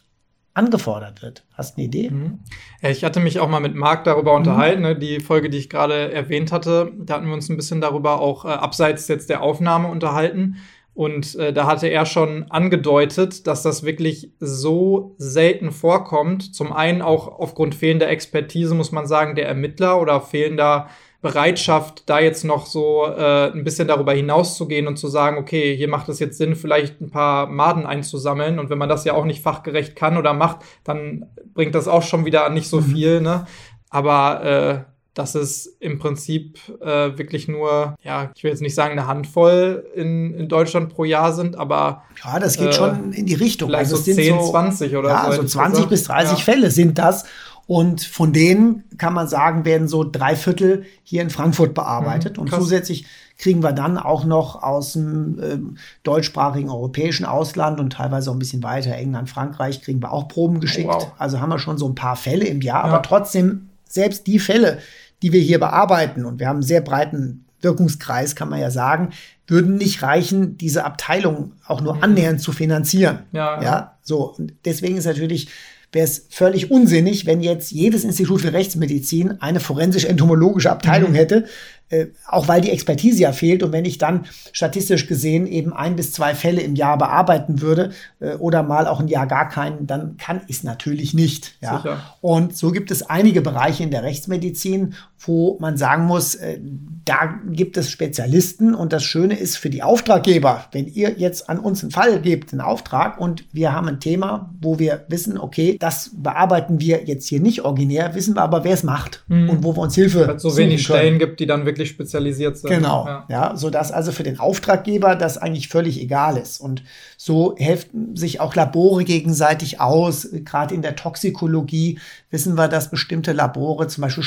angefordert wird. Hast du eine Idee? Mhm. Ich hatte mich auch mal mit Marc darüber mhm. unterhalten, ne? die Folge, die ich gerade erwähnt hatte. Da hatten wir uns ein bisschen darüber auch äh, abseits jetzt der Aufnahme unterhalten. Und äh, da hatte er schon angedeutet, dass das wirklich so selten vorkommt. Zum einen auch aufgrund fehlender Expertise, muss man sagen, der Ermittler oder fehlender Bereitschaft, da jetzt noch so äh, ein bisschen darüber hinauszugehen und zu sagen, okay, hier macht es jetzt Sinn, vielleicht ein paar Maden einzusammeln. Und wenn man das ja auch nicht fachgerecht kann oder macht, dann bringt das auch schon wieder nicht so mhm. viel. Ne? Aber äh, dass es im Prinzip äh, wirklich nur, ja, ich will jetzt nicht sagen eine Handvoll in, in Deutschland pro Jahr sind, aber. Ja, das geht äh, schon in die Richtung. Vielleicht also so 10, so, 20 oder ja, so. Also 20 bis 30 ja. Fälle sind das. Und von denen kann man sagen, werden so drei Viertel hier in Frankfurt bearbeitet. Mhm, und zusätzlich kriegen wir dann auch noch aus dem äh, deutschsprachigen europäischen Ausland und teilweise auch ein bisschen weiter, England, Frankreich, kriegen wir auch Proben geschickt. Oh, wow. Also haben wir schon so ein paar Fälle im Jahr. Ja. Aber trotzdem, selbst die Fälle, die wir hier bearbeiten, und wir haben einen sehr breiten Wirkungskreis, kann man ja sagen, würden nicht reichen, diese Abteilung auch nur mhm. annähernd zu finanzieren. Ja, ja. ja so. Und deswegen ist natürlich wäre es völlig unsinnig, wenn jetzt jedes Institut für Rechtsmedizin eine forensisch-entomologische Abteilung mhm. hätte, äh, auch weil die Expertise ja fehlt. Und wenn ich dann statistisch gesehen eben ein bis zwei Fälle im Jahr bearbeiten würde äh, oder mal auch ein Jahr gar keinen, dann kann ich es natürlich nicht. Ja? Und so gibt es einige Bereiche in der Rechtsmedizin, wo man sagen muss, äh, da gibt es Spezialisten. Und das Schöne ist für die Auftraggeber, wenn ihr jetzt an uns einen Fall gebt, einen Auftrag und wir haben ein Thema, wo wir wissen, okay, das bearbeiten wir jetzt hier nicht originär, wissen wir aber, wer es macht mhm. und wo wir uns Hilfe. Weil es so wenig Stellen gibt, die dann wirklich spezialisiert sind. Genau, ja. ja, sodass also für den Auftraggeber das eigentlich völlig egal ist. Und so helfen sich auch Labore gegenseitig aus. Gerade in der Toxikologie wissen wir, dass bestimmte Labore, zum Beispiel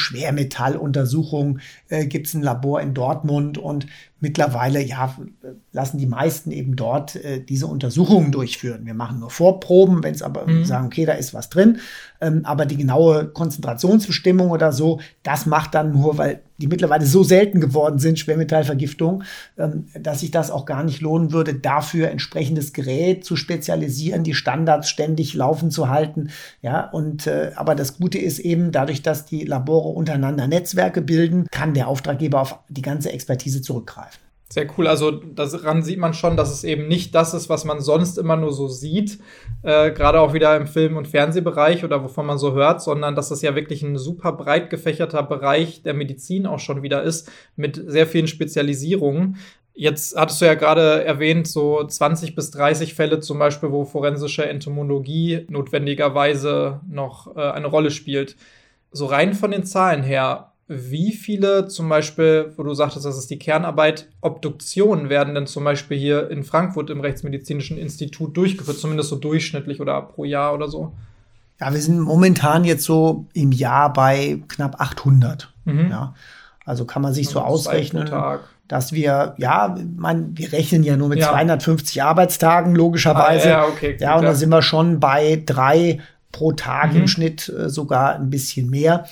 Schwermetalluntersuchungen, äh, gibt es ein Labor in Dortmund und mittlerweile ja, lassen die meisten eben dort äh, diese Untersuchungen durchführen. Wir machen nur Vorproben, wenn es aber mhm. sagen, okay, da ist was drin. Ähm, aber die genaue Konzentrationsbestimmung oder so, das macht dann nur, weil die mittlerweile so selten geworden sind, Schwermetallvergiftung, ähm, dass sich das auch gar nicht lohnen würde, dafür entsprechendes Gerät zu spezialisieren, die Standards ständig laufen zu halten. Ja, und äh, aber das Gute ist eben, dadurch, dass die Labore untereinander Netzwerke bilden, kann der Auftraggeber auf die ganze Expertise zurückgreifen. Sehr cool. Also daran sieht man schon, dass es eben nicht das ist, was man sonst immer nur so sieht, äh, gerade auch wieder im Film- und Fernsehbereich oder wovon man so hört, sondern dass das ja wirklich ein super breit gefächerter Bereich der Medizin auch schon wieder ist, mit sehr vielen Spezialisierungen. Jetzt hattest du ja gerade erwähnt, so 20 bis 30 Fälle zum Beispiel, wo forensische Entomologie notwendigerweise noch äh, eine Rolle spielt. So rein von den Zahlen her, wie viele zum Beispiel, wo du sagtest, das ist die Kernarbeit, Obduktionen werden denn zum Beispiel hier in Frankfurt im Rechtsmedizinischen Institut durchgeführt, zumindest so durchschnittlich oder pro Jahr oder so? Ja, wir sind momentan jetzt so im Jahr bei knapp 800. Mhm. Ja. Also kann man sich so ausrechnen, dass wir, ja, man, wir rechnen ja nur mit ja. 250 Arbeitstagen, logischerweise. Ah, ja, okay, gut, ja, und da sind wir schon bei drei pro Tag mhm. im Schnitt äh, sogar ein bisschen mehr.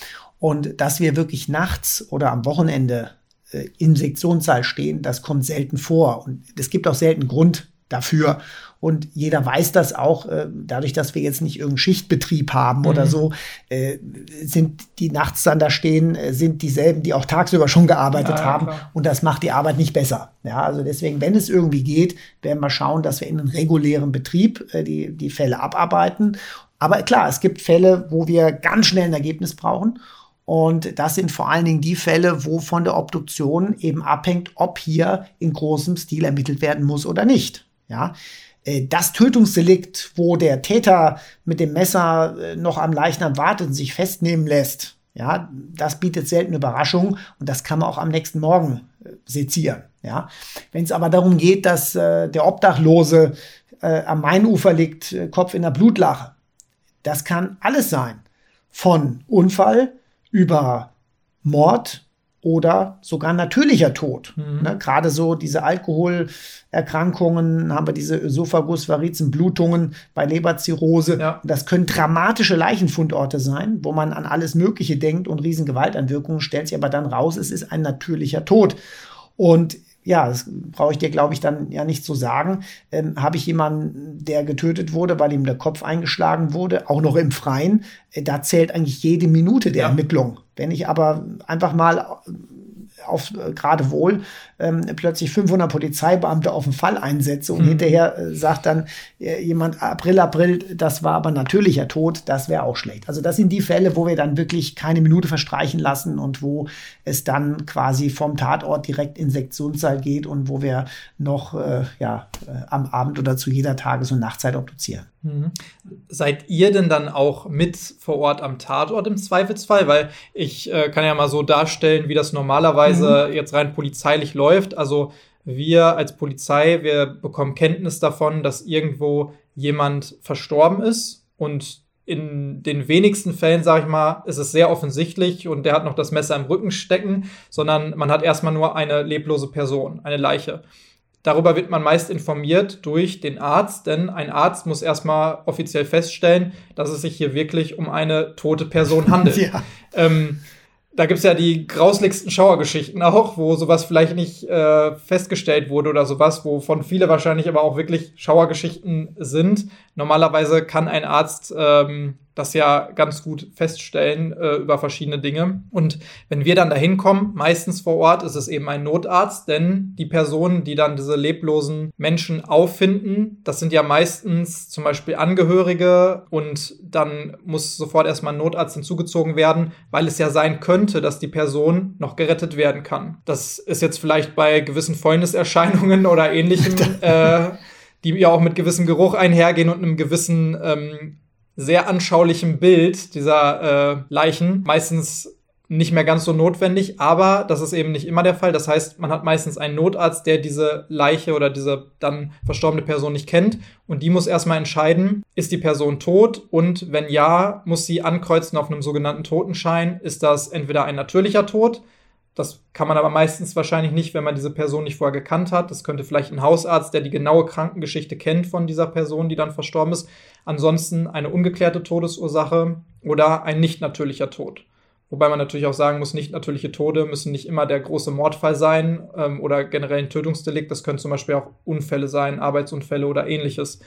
Und dass wir wirklich nachts oder am Wochenende äh, im Sektionssaal stehen, das kommt selten vor. Und es gibt auch selten Grund dafür. Und jeder weiß das auch, äh, dadurch, dass wir jetzt nicht irgendeinen Schichtbetrieb haben mhm. oder so, äh, sind die nachts dann da stehen, äh, sind dieselben, die auch tagsüber schon gearbeitet ja, haben. Klar. Und das macht die Arbeit nicht besser. Ja, also deswegen, wenn es irgendwie geht, werden wir schauen, dass wir in einem regulären Betrieb äh, die, die Fälle abarbeiten. Aber klar, es gibt Fälle, wo wir ganz schnell ein Ergebnis brauchen. Und das sind vor allen Dingen die Fälle, wo von der Obduktion eben abhängt, ob hier in großem Stil ermittelt werden muss oder nicht. Ja, äh, das Tötungsdelikt, wo der Täter mit dem Messer äh, noch am Leichnam wartet und sich festnehmen lässt, ja, das bietet selten Überraschung und das kann man auch am nächsten Morgen äh, sezieren. Ja, wenn es aber darum geht, dass äh, der Obdachlose äh, am Mainufer liegt, Kopf in der Blutlache, das kann alles sein. Von Unfall über Mord oder sogar natürlicher Tod. Mhm. Ne, Gerade so diese Alkoholerkrankungen, haben wir diese Ösophagus-Varizen, Blutungen bei Leberzirrhose. Ja. Das können dramatische Leichenfundorte sein, wo man an alles Mögliche denkt und riesen Gewalteinwirkungen, stellt sich aber dann raus, es ist ein natürlicher Tod. Und ja, das brauche ich dir, glaube ich, dann ja nicht zu sagen. Ähm, Habe ich jemanden, der getötet wurde, weil ihm der Kopf eingeschlagen wurde, auch noch im Freien, äh, da zählt eigentlich jede Minute der ja. Ermittlung. Wenn ich aber einfach mal auf äh, gerade wohl ähm, plötzlich 500 Polizeibeamte auf den Fall einsetze und mhm. hinterher äh, sagt dann äh, jemand April, April, das war aber natürlicher Tod, das wäre auch schlecht. Also das sind die Fälle, wo wir dann wirklich keine Minute verstreichen lassen und wo es dann quasi vom Tatort direkt in Sektionssaal geht und wo wir noch äh, ja, äh, am Abend oder zu jeder Tages- und Nachtzeit obduzieren. Mhm. Seid ihr denn dann auch mit vor Ort am Tatort im Zweifelsfall? Weil ich äh, kann ja mal so darstellen, wie das normalerweise mhm. jetzt rein polizeilich läuft. Also wir als Polizei, wir bekommen Kenntnis davon, dass irgendwo jemand verstorben ist und in den wenigsten Fällen, sage ich mal, ist es sehr offensichtlich und der hat noch das Messer im Rücken stecken, sondern man hat erstmal nur eine leblose Person, eine Leiche. Darüber wird man meist informiert durch den Arzt, denn ein Arzt muss erstmal offiziell feststellen, dass es sich hier wirklich um eine tote Person handelt. ja. ähm, da gibt's ja die grauslichsten Schauergeschichten auch, wo sowas vielleicht nicht äh, festgestellt wurde oder sowas, wovon viele wahrscheinlich aber auch wirklich Schauergeschichten sind. Normalerweise kann ein Arzt ähm, das ja ganz gut feststellen äh, über verschiedene Dinge. Und wenn wir dann dahin kommen, meistens vor Ort, ist es eben ein Notarzt, denn die Personen, die dann diese leblosen Menschen auffinden, das sind ja meistens zum Beispiel Angehörige und dann muss sofort erstmal ein Notarzt hinzugezogen werden, weil es ja sein könnte, dass die Person noch gerettet werden kann. Das ist jetzt vielleicht bei gewissen Freundeserscheinungen oder ähnlichem. äh, die ja auch mit gewissem Geruch einhergehen und einem gewissen ähm, sehr anschaulichem Bild dieser äh, Leichen. Meistens nicht mehr ganz so notwendig, aber das ist eben nicht immer der Fall. Das heißt, man hat meistens einen Notarzt, der diese Leiche oder diese dann verstorbene Person nicht kennt und die muss erstmal entscheiden, ist die Person tot und wenn ja, muss sie ankreuzen auf einem sogenannten Totenschein, ist das entweder ein natürlicher Tod, das kann man aber meistens wahrscheinlich nicht, wenn man diese Person nicht vorher gekannt hat. Das könnte vielleicht ein Hausarzt, der die genaue Krankengeschichte kennt von dieser Person, die dann verstorben ist. Ansonsten eine ungeklärte Todesursache oder ein nicht natürlicher Tod. Wobei man natürlich auch sagen muss, nicht natürliche Tode müssen nicht immer der große Mordfall sein ähm, oder generell ein Tötungsdelikt. Das können zum Beispiel auch Unfälle sein, Arbeitsunfälle oder ähnliches.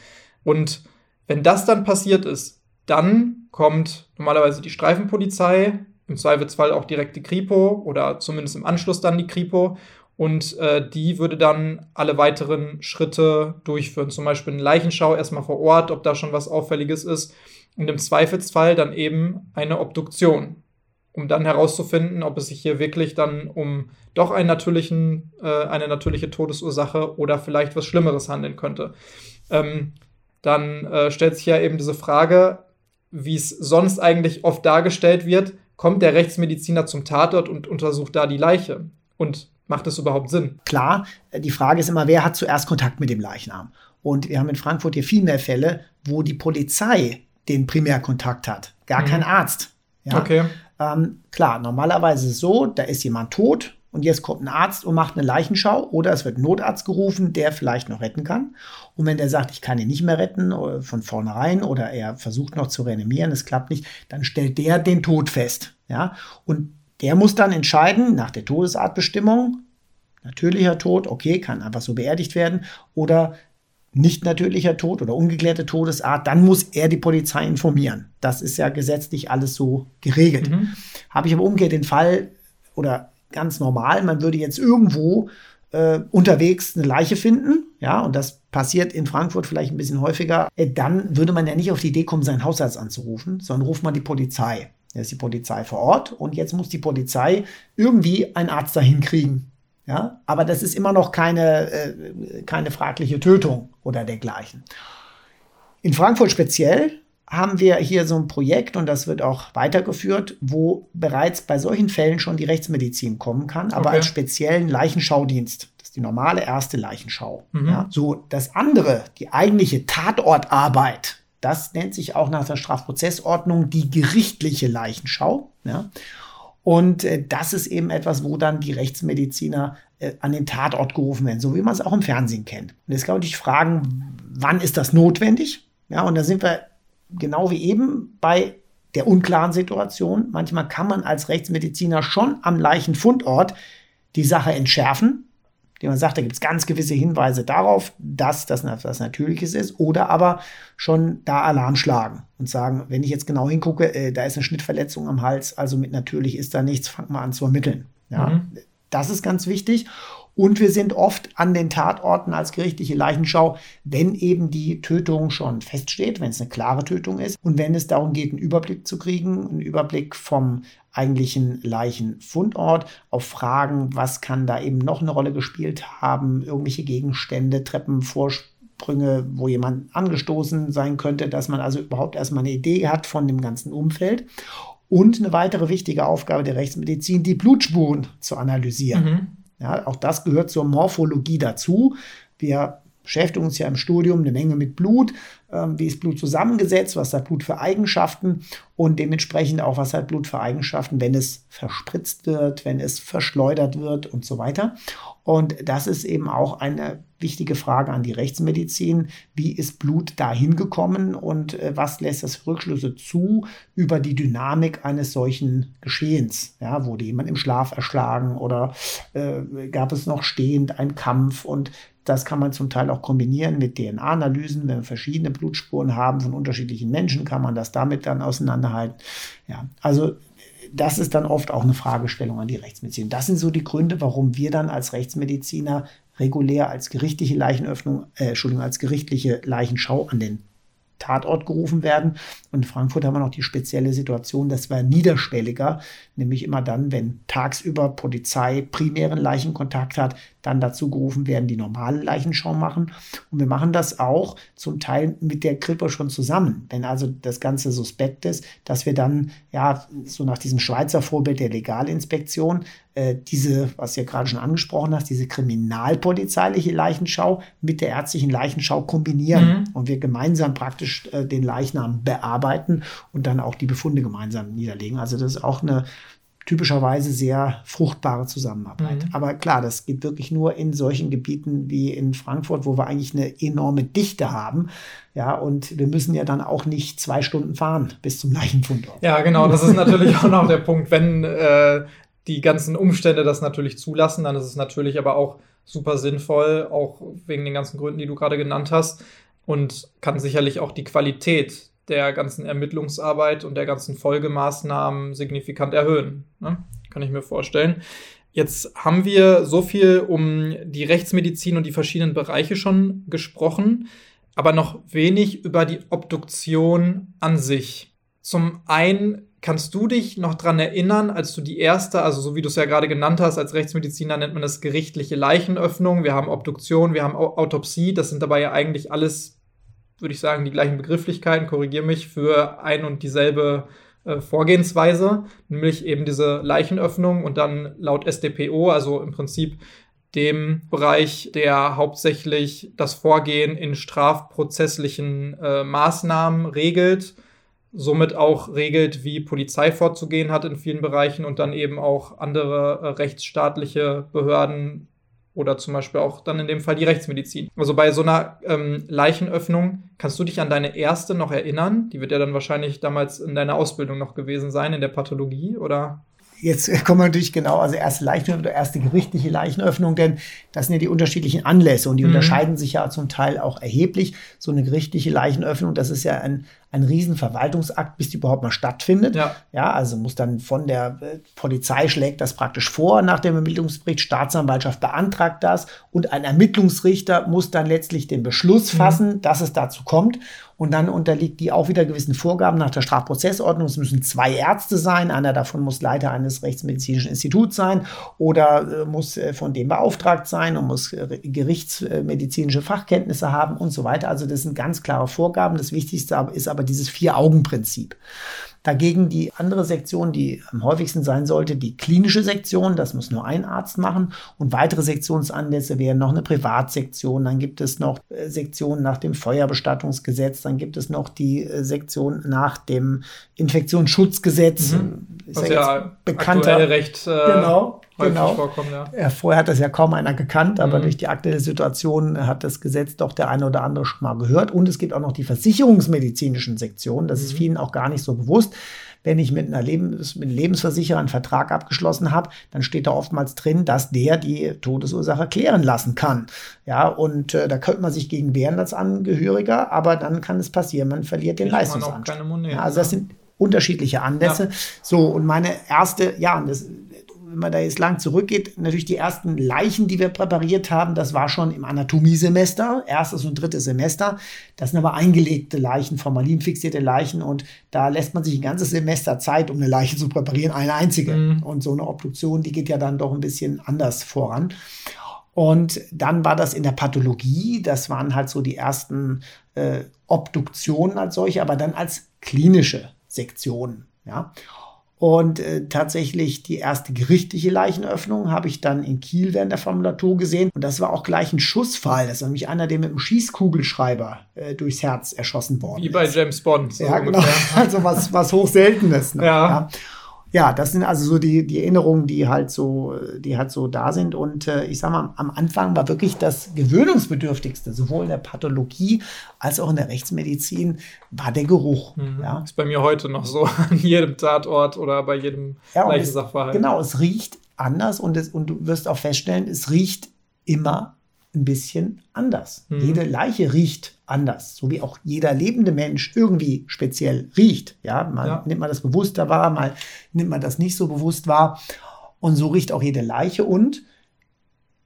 Und wenn das dann passiert ist, dann kommt normalerweise die Streifenpolizei im Zweifelsfall auch direkt die Kripo oder zumindest im Anschluss dann die Kripo. Und äh, die würde dann alle weiteren Schritte durchführen. Zum Beispiel eine Leichenschau erstmal vor Ort, ob da schon was Auffälliges ist. Und im Zweifelsfall dann eben eine Obduktion, um dann herauszufinden, ob es sich hier wirklich dann um doch einen natürlichen, äh, eine natürliche Todesursache oder vielleicht was Schlimmeres handeln könnte. Ähm, dann äh, stellt sich ja eben diese Frage, wie es sonst eigentlich oft dargestellt wird, kommt der Rechtsmediziner zum Tatort und untersucht da die Leiche. Und macht das überhaupt Sinn? Klar, die Frage ist immer, wer hat zuerst Kontakt mit dem Leichnam? Und wir haben in Frankfurt hier viel mehr Fälle, wo die Polizei den Primärkontakt hat, gar mhm. kein Arzt. Ja? Okay. Ähm, klar, normalerweise ist es so, da ist jemand tot und jetzt kommt ein Arzt und macht eine Leichenschau oder es wird ein Notarzt gerufen, der vielleicht noch retten kann. Und wenn der sagt, ich kann ihn nicht mehr retten äh, von vornherein oder er versucht noch zu reanimieren, es klappt nicht, dann stellt der den Tod fest. Ja? Und der muss dann entscheiden nach der Todesartbestimmung, natürlicher Tod, okay, kann einfach so beerdigt werden oder nicht natürlicher Tod oder ungeklärte Todesart, dann muss er die Polizei informieren. Das ist ja gesetzlich alles so geregelt. Mhm. Habe ich aber umgekehrt den Fall oder ganz normal. Man würde jetzt irgendwo äh, unterwegs eine Leiche finden, ja, und das passiert in Frankfurt vielleicht ein bisschen häufiger, äh, dann würde man ja nicht auf die Idee kommen, seinen Hausarzt anzurufen, sondern ruft man die Polizei. Da ist die Polizei vor Ort und jetzt muss die Polizei irgendwie einen Arzt dahin kriegen. Ja, aber das ist immer noch keine, äh, keine fragliche Tötung oder dergleichen. In Frankfurt speziell haben wir hier so ein Projekt und das wird auch weitergeführt, wo bereits bei solchen Fällen schon die Rechtsmedizin kommen kann, aber okay. als speziellen Leichenschaudienst. Das ist die normale erste Leichenschau. Mhm. Ja. So, das andere, die eigentliche Tatortarbeit, das nennt sich auch nach der Strafprozessordnung die gerichtliche Leichenschau. Ja. Und äh, das ist eben etwas, wo dann die Rechtsmediziner äh, an den Tatort gerufen werden, so wie man es auch im Fernsehen kennt. Und jetzt kann man sich fragen, wann ist das notwendig? Ja, und da sind wir genau wie eben bei der unklaren Situation. Manchmal kann man als Rechtsmediziner schon am Leichenfundort die Sache entschärfen, indem man sagt, da gibt es ganz gewisse Hinweise darauf, dass das was Natürliches ist, oder aber schon da Alarm schlagen und sagen, wenn ich jetzt genau hingucke, äh, da ist eine Schnittverletzung am Hals, also mit natürlich ist da nichts, fang mal an zu ermitteln. Ja? Mhm. Das ist ganz wichtig. Und wir sind oft an den Tatorten als gerichtliche Leichenschau, wenn eben die Tötung schon feststeht, wenn es eine klare Tötung ist und wenn es darum geht, einen Überblick zu kriegen, einen Überblick vom eigentlichen Leichenfundort auf Fragen, was kann da eben noch eine Rolle gespielt haben, irgendwelche Gegenstände, Treppenvorsprünge, wo jemand angestoßen sein könnte, dass man also überhaupt erstmal eine Idee hat von dem ganzen Umfeld. Und eine weitere wichtige Aufgabe der Rechtsmedizin, die Blutspuren zu analysieren. Mhm. Ja, auch das gehört zur Morphologie dazu. Wir beschäftigen uns ja im Studium eine Menge mit Blut. Ähm, wie ist Blut zusammengesetzt? Was hat Blut für Eigenschaften? Und dementsprechend auch, was hat Blut für Eigenschaften, wenn es verspritzt wird, wenn es verschleudert wird und so weiter. Und das ist eben auch eine wichtige Frage an die Rechtsmedizin. Wie ist Blut dahin gekommen und äh, was lässt das Rückschlüsse zu über die Dynamik eines solchen Geschehens? Ja, wurde jemand im Schlaf erschlagen oder äh, gab es noch stehend einen Kampf? Und das kann man zum Teil auch kombinieren mit DNA-Analysen. Wenn wir verschiedene Blutspuren haben von unterschiedlichen Menschen, kann man das damit dann auseinanderhalten. Ja, also das ist dann oft auch eine Fragestellung an die Rechtsmedizin. Das sind so die Gründe, warum wir dann als Rechtsmediziner regulär als gerichtliche Leichenöffnung, äh, Entschuldigung, als gerichtliche Leichenschau an den Tatort gerufen werden. Und in Frankfurt haben wir noch die spezielle Situation, das war niederschwelliger, nämlich immer dann, wenn tagsüber Polizei primären Leichenkontakt hat, dann dazu gerufen werden, die normale Leichenschau machen. Und wir machen das auch zum Teil mit der Krippe schon zusammen. Wenn also das Ganze suspekt ist, dass wir dann, ja, so nach diesem Schweizer Vorbild der Legalinspektion, äh, diese, was ihr gerade schon angesprochen hast, diese kriminalpolizeiliche Leichenschau mit der ärztlichen Leichenschau kombinieren mhm. und wir gemeinsam praktisch äh, den Leichnam bearbeiten und dann auch die Befunde gemeinsam niederlegen. Also das ist auch eine typischerweise sehr fruchtbare Zusammenarbeit. Mhm. Aber klar, das geht wirklich nur in solchen Gebieten wie in Frankfurt, wo wir eigentlich eine enorme Dichte haben. Ja, und wir müssen ja dann auch nicht zwei Stunden fahren bis zum Leichenfundort. Ja, genau. Das ist natürlich auch noch der Punkt. Wenn äh, die ganzen Umstände das natürlich zulassen, dann ist es natürlich aber auch super sinnvoll, auch wegen den ganzen Gründen, die du gerade genannt hast. Und kann sicherlich auch die Qualität der ganzen Ermittlungsarbeit und der ganzen Folgemaßnahmen signifikant erhöhen. Ne? Kann ich mir vorstellen. Jetzt haben wir so viel um die Rechtsmedizin und die verschiedenen Bereiche schon gesprochen, aber noch wenig über die Obduktion an sich. Zum einen kannst du dich noch dran erinnern, als du die erste, also so wie du es ja gerade genannt hast, als Rechtsmediziner nennt man das gerichtliche Leichenöffnung. Wir haben Obduktion, wir haben Autopsie. Das sind dabei ja eigentlich alles würde ich sagen, die gleichen Begrifflichkeiten, korrigiere mich, für ein und dieselbe äh, Vorgehensweise, nämlich eben diese Leichenöffnung und dann laut SDPO, also im Prinzip dem Bereich, der hauptsächlich das Vorgehen in strafprozesslichen äh, Maßnahmen regelt, somit auch regelt, wie Polizei vorzugehen hat in vielen Bereichen und dann eben auch andere äh, rechtsstaatliche Behörden oder zum Beispiel auch dann in dem Fall die Rechtsmedizin. Also bei so einer ähm, Leichenöffnung kannst du dich an deine erste noch erinnern? Die wird ja dann wahrscheinlich damals in deiner Ausbildung noch gewesen sein, in der Pathologie, oder? Jetzt kommen wir natürlich genau, also erste Leichenöffnung oder erste gerichtliche Leichenöffnung, denn das sind ja die unterschiedlichen Anlässe und die mhm. unterscheiden sich ja zum Teil auch erheblich. So eine gerichtliche Leichenöffnung, das ist ja ein, ein Riesenverwaltungsakt, bis die überhaupt mal stattfindet. Ja. ja, also muss dann von der äh, Polizei schlägt das praktisch vor nach dem Ermittlungsbericht, Staatsanwaltschaft beantragt das und ein Ermittlungsrichter muss dann letztlich den Beschluss mhm. fassen, mhm. dass es dazu kommt. Und dann unterliegt die auch wieder gewissen Vorgaben nach der Strafprozessordnung. Es müssen zwei Ärzte sein. Einer davon muss Leiter eines rechtsmedizinischen Instituts sein oder äh, muss äh, von dem beauftragt sein und muss äh, gerichtsmedizinische Fachkenntnisse haben und so weiter. Also das sind ganz klare Vorgaben. Das Wichtigste ist aber dieses Vier-Augen-Prinzip. Dagegen die andere Sektion, die am häufigsten sein sollte, die klinische Sektion, das muss nur ein Arzt machen. Und weitere Sektionsanlässe wären noch eine Privatsektion, dann gibt es noch äh, Sektionen nach dem Feuerbestattungsgesetz, dann gibt es noch die äh, Sektion nach dem Infektionsschutzgesetz. Mhm. Ist Was ja, ja bekannter. recht äh, genau genau. vorkommen. Ja. Vorher hat das ja kaum einer gekannt, aber mhm. durch die aktuelle Situation hat das Gesetz doch der eine oder andere schon mal gehört. Und es gibt auch noch die versicherungsmedizinischen Sektionen. Das mhm. ist vielen auch gar nicht so bewusst. Wenn ich mit, einer Lebens mit einem Lebensversicherer einen Vertrag abgeschlossen habe, dann steht da oftmals drin, dass der die Todesursache klären lassen kann. Ja, und äh, da könnte man sich gegen wehren als Angehöriger, aber dann kann es passieren, man verliert den Leistungsanspruch. Ja, also das sind unterschiedliche Anlässe. Ja. So, und meine erste, ja, das wenn man da jetzt lang zurückgeht, natürlich die ersten Leichen, die wir präpariert haben, das war schon im Anatomiesemester, erstes und drittes Semester. Das sind aber eingelegte Leichen, formalinfixierte Leichen und da lässt man sich ein ganzes Semester Zeit, um eine Leiche zu präparieren, eine einzige. Mhm. Und so eine Obduktion, die geht ja dann doch ein bisschen anders voran. Und dann war das in der Pathologie, das waren halt so die ersten äh, Obduktionen als solche, aber dann als klinische Sektionen. Ja. Und äh, tatsächlich die erste gerichtliche Leichenöffnung habe ich dann in Kiel während der Formulatur gesehen. Und das war auch gleich ein Schussfall. Das war nämlich einer, der mit einem Schießkugelschreiber äh, durchs Herz erschossen worden Wie ist. Wie bei James Bond. So ja, genau. Also was, was hochseltenes. Ne? Ja. ja ja, das sind also so die, die Erinnerungen, die halt so, die halt so da sind. Und äh, ich sag mal, am Anfang war wirklich das Gewöhnungsbedürftigste, sowohl in der Pathologie als auch in der Rechtsmedizin, war der Geruch. Mhm. Ja. Ist bei mir heute noch so an jedem Tatort oder bei jedem ja, gleichen Sachverhalt. Genau, es riecht anders und, es, und du wirst auch feststellen, es riecht immer ein bisschen anders. Mhm. Jede Leiche riecht anders, so wie auch jeder lebende Mensch irgendwie speziell riecht. Ja, mal ja. nimmt man das bewusster wahr, mal nimmt man das nicht so bewusst wahr. Und so riecht auch jede Leiche und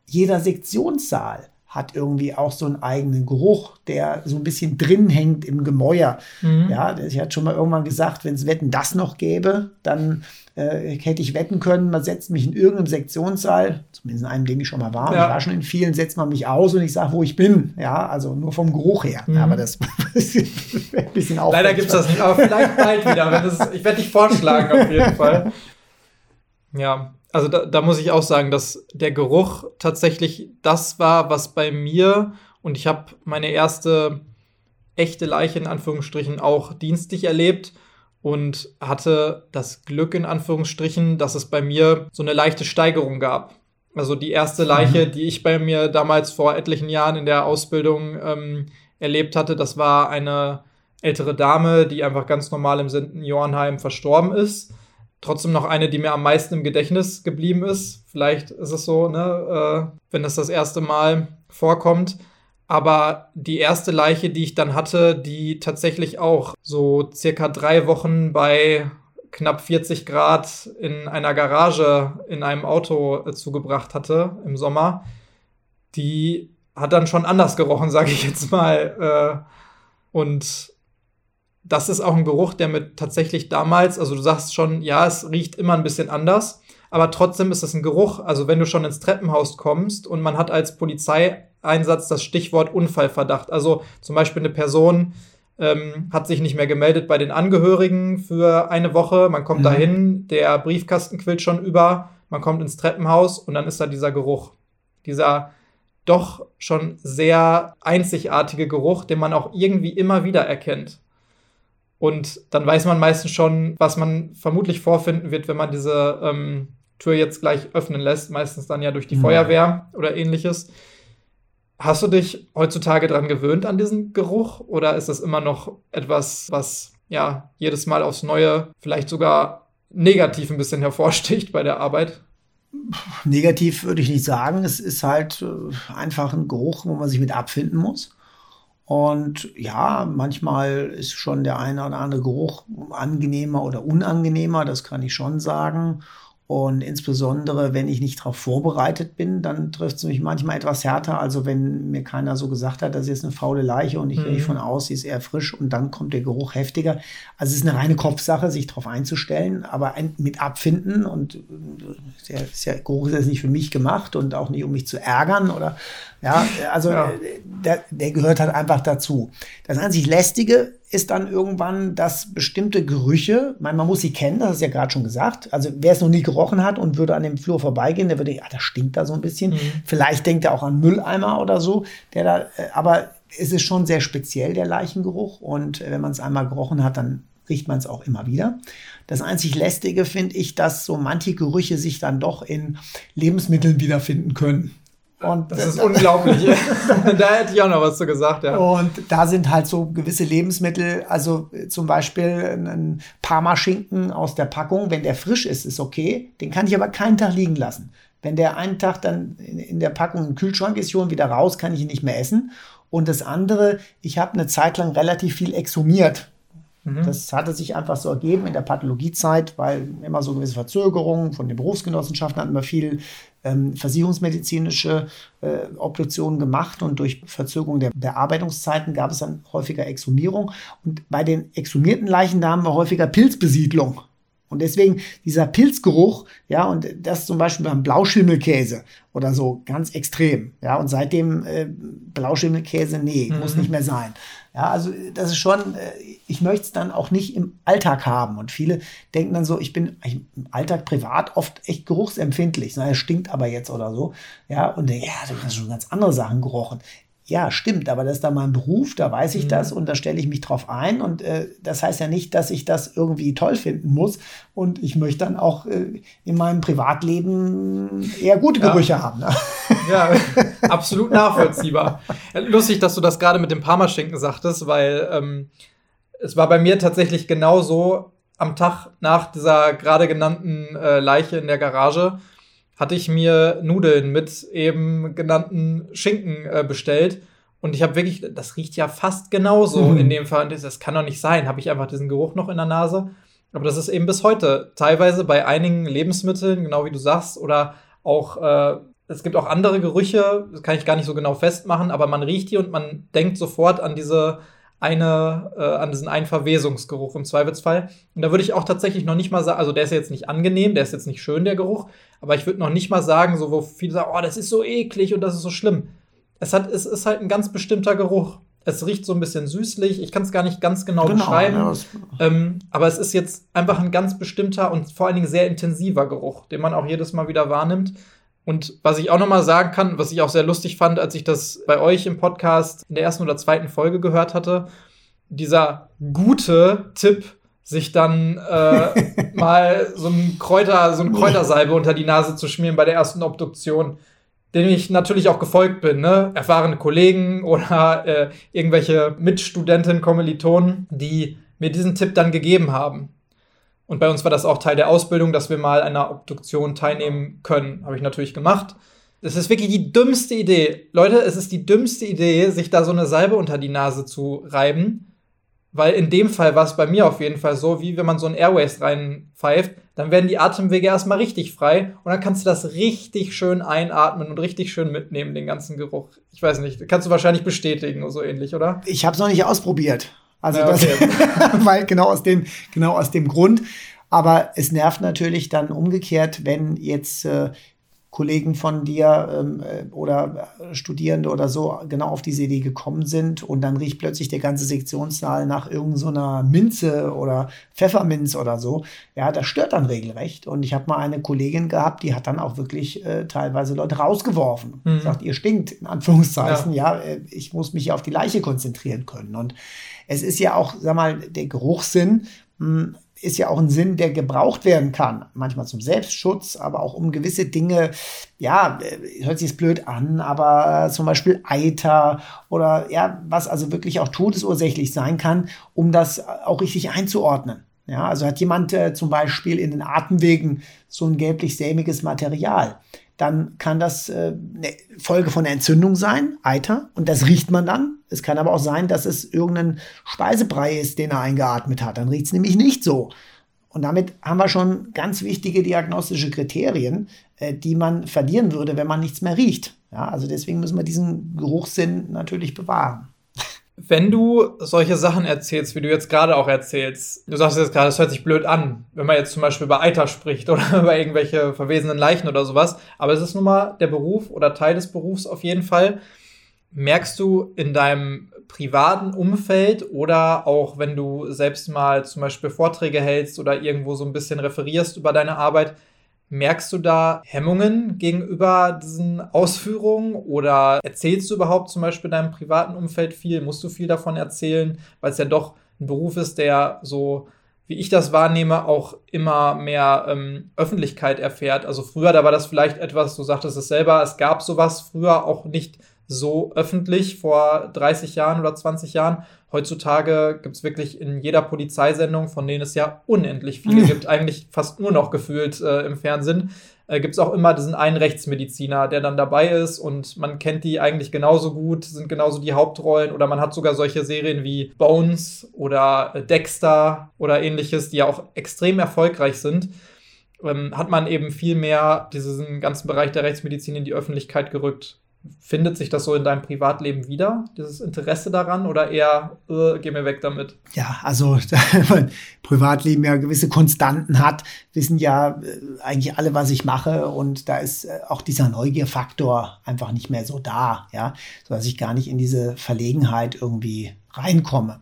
jeder Sektionssaal hat irgendwie auch so einen eigenen Geruch, der so ein bisschen drin hängt im Gemäuer. Mhm. Ja, ich hatte schon mal irgendwann gesagt, wenn es Wetten das noch gäbe, dann äh, hätte ich wetten können, man setzt mich in irgendeinem Sektionssaal, zumindest in einem, den ich schon mal war, ja. ich war schon in vielen, setzt man mich aus und ich sage, wo ich bin. Ja, also nur vom Geruch her. Mhm. Aber das ist ein bisschen auf. Leider gibt es das nicht, aber vielleicht bald wieder. Das, ich werde dich vorschlagen auf jeden Fall. Ja, also da, da muss ich auch sagen, dass der Geruch tatsächlich das war, was bei mir und ich habe meine erste echte Leiche in Anführungsstrichen auch dienstlich erlebt und hatte das Glück in Anführungsstrichen, dass es bei mir so eine leichte Steigerung gab. Also die erste Leiche, mhm. die ich bei mir damals vor etlichen Jahren in der Ausbildung ähm, erlebt hatte, das war eine ältere Dame, die einfach ganz normal im Seniorenheim verstorben ist trotzdem noch eine, die mir am meisten im Gedächtnis geblieben ist. Vielleicht ist es so, ne, äh, wenn das das erste Mal vorkommt. Aber die erste Leiche, die ich dann hatte, die tatsächlich auch so circa drei Wochen bei knapp 40 Grad in einer Garage in einem Auto äh, zugebracht hatte im Sommer, die hat dann schon anders gerochen, sage ich jetzt mal. Äh, und das ist auch ein Geruch, der mit tatsächlich damals, also du sagst schon, ja, es riecht immer ein bisschen anders, aber trotzdem ist es ein Geruch. Also wenn du schon ins Treppenhaus kommst und man hat als Polizeieinsatz das Stichwort Unfallverdacht. Also zum Beispiel eine Person ähm, hat sich nicht mehr gemeldet bei den Angehörigen für eine Woche. Man kommt mhm. dahin, der Briefkasten quillt schon über, man kommt ins Treppenhaus und dann ist da dieser Geruch. Dieser doch schon sehr einzigartige Geruch, den man auch irgendwie immer wieder erkennt. Und dann weiß man meistens schon, was man vermutlich vorfinden wird, wenn man diese ähm, Tür jetzt gleich öffnen lässt. Meistens dann ja durch die mhm. Feuerwehr oder ähnliches. Hast du dich heutzutage daran gewöhnt an diesen Geruch oder ist das immer noch etwas, was ja jedes Mal aufs Neue vielleicht sogar negativ ein bisschen hervorsticht bei der Arbeit? Negativ würde ich nicht sagen. Es ist halt äh, einfach ein Geruch, wo man sich mit abfinden muss. Und ja, manchmal ist schon der eine oder andere Geruch angenehmer oder unangenehmer, das kann ich schon sagen. Und insbesondere, wenn ich nicht darauf vorbereitet bin, dann trifft es mich manchmal etwas härter. Also wenn mir keiner so gesagt hat, das ist jetzt eine faule Leiche und ich mhm. gehe von aus, sie ist eher frisch und dann kommt der Geruch heftiger. Also es ist eine reine Kopfsache, sich darauf einzustellen, aber ein, mit Abfinden und der, der Geruch ist jetzt nicht für mich gemacht und auch nicht, um mich zu ärgern oder ja, also ja. Der, der gehört halt einfach dazu. Das einzig Lästige ist dann irgendwann, dass bestimmte Gerüche, man, man muss sie kennen, das ist ja gerade schon gesagt. Also wer es noch nie gerochen hat und würde an dem Flur vorbeigehen, der würde, ah, das stinkt da so ein bisschen. Mhm. Vielleicht denkt er auch an Mülleimer oder so. Der da, äh, aber es ist schon sehr speziell, der Leichengeruch. Und wenn man es einmal gerochen hat, dann riecht man es auch immer wieder. Das einzig Lästige finde ich, dass so manche Gerüche sich dann doch in Lebensmitteln wiederfinden können. Und das ist unglaublich. da hätte ich auch noch was zu gesagt, ja. Und da sind halt so gewisse Lebensmittel, also zum Beispiel ein Parmaschinken aus der Packung, wenn der frisch ist, ist okay. Den kann ich aber keinen Tag liegen lassen. Wenn der einen Tag dann in der Packung im Kühlschrank ist, schon wieder raus, kann ich ihn nicht mehr essen. Und das andere, ich habe eine Zeit lang relativ viel exhumiert Mhm. Das hatte sich einfach so ergeben in der Pathologiezeit, weil immer so gewisse Verzögerungen von den Berufsgenossenschaften hatten wir viel ähm, versicherungsmedizinische äh, Obduktionen gemacht und durch Verzögerung der Bearbeitungszeiten gab es dann häufiger Exhumierung. Und bei den exhumierten Leichen, da haben wir häufiger Pilzbesiedlung. Und deswegen dieser Pilzgeruch, ja, und das zum Beispiel beim Blauschimmelkäse oder so ganz extrem, ja, und seitdem äh, Blauschimmelkäse, nee, mhm. muss nicht mehr sein. Ja, also das ist schon, äh, ich möchte es dann auch nicht im Alltag haben. Und viele denken dann so, ich bin im Alltag privat oft echt geruchsempfindlich. Na, er stinkt aber jetzt oder so. Ja, und ja, du hast schon ganz andere Sachen gerochen ja, stimmt, aber das ist dann mein Beruf, da weiß ich mhm. das und da stelle ich mich drauf ein. Und äh, das heißt ja nicht, dass ich das irgendwie toll finden muss. Und ich möchte dann auch äh, in meinem Privatleben eher gute Gerüche ja. haben. Ne? Ja, absolut nachvollziehbar. Lustig, dass du das gerade mit dem Parmaschinken sagtest, weil ähm, es war bei mir tatsächlich genauso am Tag nach dieser gerade genannten äh, Leiche in der Garage hatte ich mir Nudeln mit eben genannten Schinken äh, bestellt. Und ich habe wirklich, das riecht ja fast genauso mhm. in dem Fall. Das kann doch nicht sein. Habe ich einfach diesen Geruch noch in der Nase. Aber das ist eben bis heute teilweise bei einigen Lebensmitteln, genau wie du sagst, oder auch, äh, es gibt auch andere Gerüche, das kann ich gar nicht so genau festmachen, aber man riecht die und man denkt sofort an diese eine, äh, an diesen einen Verwesungsgeruch im Zweifelsfall. Und da würde ich auch tatsächlich noch nicht mal sagen, also der ist jetzt nicht angenehm, der ist jetzt nicht schön, der Geruch, aber ich würde noch nicht mal sagen, so wo viele sagen, oh, das ist so eklig und das ist so schlimm. Es, hat, es ist halt ein ganz bestimmter Geruch. Es riecht so ein bisschen süßlich. Ich kann es gar nicht ganz genau, genau beschreiben. Ja, ähm, aber es ist jetzt einfach ein ganz bestimmter und vor allen Dingen sehr intensiver Geruch, den man auch jedes Mal wieder wahrnimmt. Und was ich auch noch mal sagen kann, was ich auch sehr lustig fand, als ich das bei euch im Podcast in der ersten oder zweiten Folge gehört hatte, dieser gute Tipp, sich dann äh, mal so ein Kräuter, so eine Kräutersalbe unter die Nase zu schmieren bei der ersten Obduktion, dem ich natürlich auch gefolgt bin, ne? Erfahrene Kollegen oder äh, irgendwelche Mitstudentinnen, Kommilitonen, die mir diesen Tipp dann gegeben haben. Und bei uns war das auch Teil der Ausbildung, dass wir mal einer Obduktion teilnehmen können. Habe ich natürlich gemacht. Es ist wirklich die dümmste Idee. Leute, es ist die dümmste Idee, sich da so eine Salbe unter die Nase zu reiben. Weil in dem Fall war es bei mir auf jeden Fall so, wie wenn man so ein Airways reinpfeift, dann werden die Atemwege erstmal richtig frei und dann kannst du das richtig schön einatmen und richtig schön mitnehmen, den ganzen Geruch. Ich weiß nicht, kannst du wahrscheinlich bestätigen oder so ähnlich, oder? Ich habe es noch nicht ausprobiert. Also ja, okay. das, weil genau aus dem, genau aus dem Grund. Aber es nervt natürlich dann umgekehrt, wenn jetzt äh, Kollegen von dir ähm, äh, oder Studierende oder so genau auf diese Idee gekommen sind und dann riecht plötzlich der ganze Sektionssaal nach irgendeiner so Minze oder Pfefferminz oder so. Ja, das stört dann regelrecht. Und ich habe mal eine Kollegin gehabt, die hat dann auch wirklich äh, teilweise Leute rausgeworfen. Mhm. Sagt, ihr stinkt, in Anführungszeichen. Ja, ja äh, ich muss mich auf die Leiche konzentrieren können. Und es ist ja auch, sag mal, der Geruchssinn mh, hm, ist ja auch ein Sinn, der gebraucht werden kann. Manchmal zum Selbstschutz, aber auch um gewisse Dinge, ja, äh, hört sich blöd an, aber zum Beispiel Eiter oder ja, was also wirklich auch todesursächlich sein kann, um das auch richtig einzuordnen. Ja, also hat jemand äh, zum Beispiel in den Atemwegen so ein gelblich-sämiges Material dann kann das äh, eine Folge von einer Entzündung sein, Eiter, und das riecht man dann. Es kann aber auch sein, dass es irgendein Speisebrei ist, den er eingeatmet hat. Dann riecht es nämlich nicht so. Und damit haben wir schon ganz wichtige diagnostische Kriterien, äh, die man verlieren würde, wenn man nichts mehr riecht. Ja, also deswegen müssen wir diesen Geruchssinn natürlich bewahren. Wenn du solche Sachen erzählst, wie du jetzt gerade auch erzählst, du sagst jetzt gerade, es hört sich blöd an, wenn man jetzt zum Beispiel über Eiter spricht oder über irgendwelche verwesenen Leichen oder sowas, aber es ist nun mal der Beruf oder Teil des Berufs auf jeden Fall. Merkst du in deinem privaten Umfeld oder auch wenn du selbst mal zum Beispiel Vorträge hältst oder irgendwo so ein bisschen referierst über deine Arbeit, Merkst du da Hemmungen gegenüber diesen Ausführungen oder erzählst du überhaupt zum Beispiel in deinem privaten Umfeld viel? Musst du viel davon erzählen, weil es ja doch ein Beruf ist, der so, wie ich das wahrnehme, auch immer mehr ähm, Öffentlichkeit erfährt. Also früher, da war das vielleicht etwas, du sagtest es selber, es gab sowas früher auch nicht so öffentlich vor 30 Jahren oder 20 Jahren. Heutzutage gibt es wirklich in jeder Polizeisendung, von denen es ja unendlich viele gibt, eigentlich fast nur noch gefühlt äh, im Fernsehen, äh, gibt es auch immer diesen einen Rechtsmediziner, der dann dabei ist und man kennt die eigentlich genauso gut, sind genauso die Hauptrollen oder man hat sogar solche Serien wie Bones oder äh, Dexter oder ähnliches, die ja auch extrem erfolgreich sind. Ähm, hat man eben viel mehr diesen ganzen Bereich der Rechtsmedizin in die Öffentlichkeit gerückt. Findet sich das so in deinem Privatleben wieder, dieses Interesse daran oder eher, äh, geh mir weg damit? Ja, also mein Privatleben ja gewisse Konstanten hat, wissen ja äh, eigentlich alle, was ich mache und da ist äh, auch dieser Neugierfaktor einfach nicht mehr so da, ja, so dass ich gar nicht in diese Verlegenheit irgendwie reinkomme.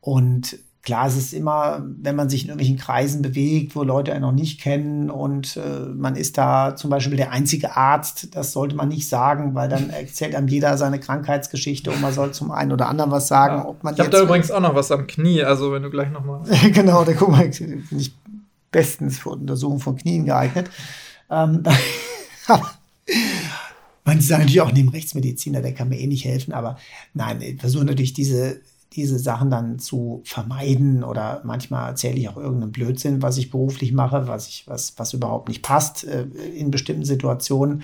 Und Klar, es ist immer, wenn man sich in irgendwelchen Kreisen bewegt, wo Leute einen noch nicht kennen und äh, man ist da zum Beispiel der einzige Arzt, das sollte man nicht sagen, weil dann erzählt einem jeder seine Krankheitsgeschichte und man soll zum einen oder anderen was sagen. Ja. Ob man ich habe da übrigens auch noch was am Knie, also wenn du gleich nochmal. genau, da guck mal, bin ich bestens für Untersuchung von Knien geeignet. Ähm, man sagen natürlich auch neben Rechtsmediziner, der kann mir eh nicht helfen, aber nein, ich versuche natürlich diese diese Sachen dann zu vermeiden oder manchmal erzähle ich auch irgendeinen Blödsinn, was ich beruflich mache, was ich, was, was überhaupt nicht passt äh, in bestimmten Situationen.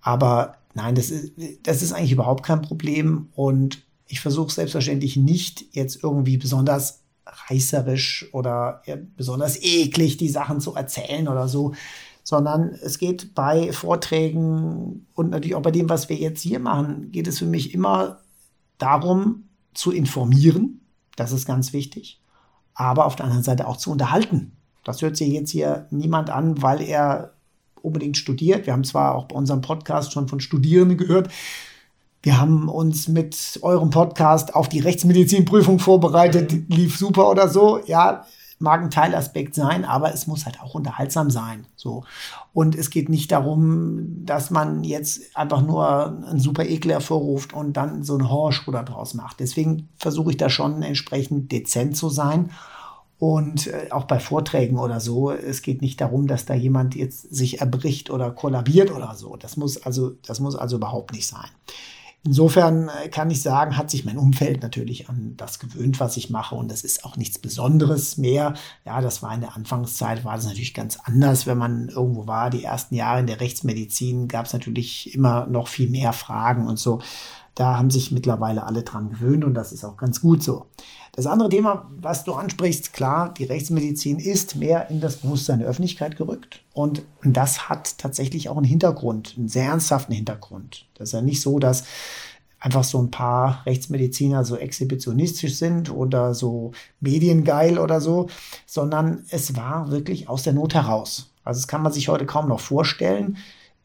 Aber nein, das ist, das ist eigentlich überhaupt kein Problem und ich versuche selbstverständlich nicht jetzt irgendwie besonders reißerisch oder besonders eklig die Sachen zu erzählen oder so, sondern es geht bei Vorträgen und natürlich auch bei dem, was wir jetzt hier machen, geht es für mich immer darum, zu informieren, das ist ganz wichtig, aber auf der anderen Seite auch zu unterhalten. Das hört sich jetzt hier niemand an, weil er unbedingt studiert. Wir haben zwar auch bei unserem Podcast schon von Studierenden gehört. Wir haben uns mit eurem Podcast auf die Rechtsmedizinprüfung vorbereitet, lief super oder so. Ja, mag ein Teilaspekt sein, aber es muss halt auch unterhaltsam sein. So. Und es geht nicht darum, dass man jetzt einfach nur einen super Ekel hervorruft und dann so ein Horrorschruder draus macht. Deswegen versuche ich da schon entsprechend dezent zu sein. Und äh, auch bei Vorträgen oder so, es geht nicht darum, dass da jemand jetzt sich erbricht oder kollabiert oder so. Das muss also, das muss also überhaupt nicht sein. Insofern äh, kann ich sagen, hat sich mein Umfeld natürlich an das gewöhnt, was ich mache. Und das ist auch nichts Besonderes mehr. Ja, das war in der Anfangszeit, war das natürlich ganz anders, wenn man irgendwo war. Die ersten Jahre in der Rechtsmedizin gab es natürlich immer noch viel mehr Fragen und so. Da haben sich mittlerweile alle dran gewöhnt und das ist auch ganz gut so. Das andere Thema, was du ansprichst, klar, die Rechtsmedizin ist mehr in das Bewusstsein der Öffentlichkeit gerückt. Und das hat tatsächlich auch einen Hintergrund, einen sehr ernsthaften Hintergrund. Das ist ja nicht so, dass einfach so ein paar Rechtsmediziner so exhibitionistisch sind oder so mediengeil oder so, sondern es war wirklich aus der Not heraus. Also das kann man sich heute kaum noch vorstellen.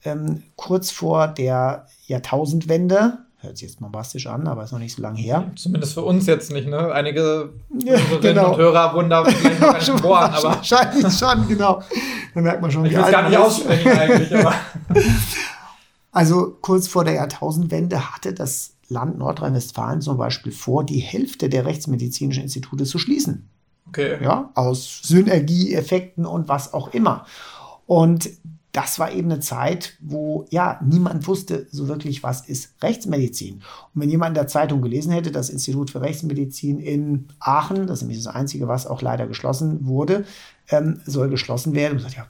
Ähm, kurz vor der Jahrtausendwende hört sich jetzt bombastisch an, aber ist noch nicht so lange her. Zumindest für uns jetzt nicht, ne? Einige ja, genau. und Hörer wurden da vielleicht noch nicht geboren, aber. Wahrscheinlich schon, genau. Da merkt man schon, ich wie alt gar nicht aussprechen eigentlich, aber. Also kurz vor der Jahrtausendwende hatte das Land Nordrhein-Westfalen zum Beispiel vor, die Hälfte der rechtsmedizinischen Institute zu schließen. Okay. Ja, aus Synergieeffekten und was auch immer. Und das war eben eine Zeit, wo ja niemand wusste so wirklich, was ist Rechtsmedizin. Und wenn jemand in der Zeitung gelesen hätte, das Institut für Rechtsmedizin in Aachen, das ist nämlich das einzige, was auch leider geschlossen wurde, ähm, soll geschlossen werden. Und sagt, ja,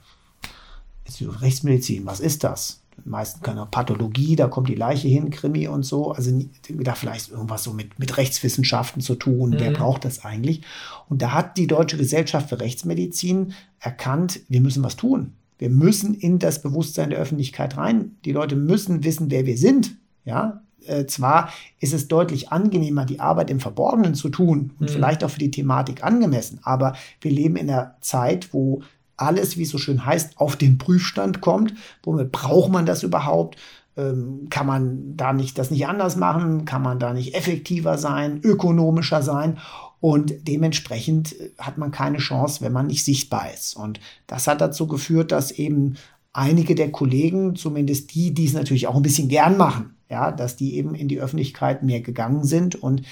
Institut für Rechtsmedizin, was ist das? Die meisten keine Pathologie, da kommt die Leiche hin, Krimi und so. Also da vielleicht irgendwas so mit, mit Rechtswissenschaften zu tun. Mhm. Wer braucht das eigentlich? Und da hat die Deutsche Gesellschaft für Rechtsmedizin erkannt, wir müssen was tun. Wir müssen in das Bewusstsein der Öffentlichkeit rein. Die Leute müssen wissen, wer wir sind. Ja, äh, zwar ist es deutlich angenehmer, die Arbeit im Verborgenen zu tun und mhm. vielleicht auch für die Thematik angemessen, aber wir leben in einer Zeit, wo alles, wie es so schön heißt, auf den Prüfstand kommt. Womit braucht man das überhaupt? Ähm, kann man da nicht das nicht anders machen? Kann man da nicht effektiver sein, ökonomischer sein? Und dementsprechend äh, hat man keine Chance, wenn man nicht sichtbar ist. Und das hat dazu geführt, dass eben einige der Kollegen, zumindest die, die es natürlich auch ein bisschen gern machen, ja, dass die eben in die Öffentlichkeit mehr gegangen sind und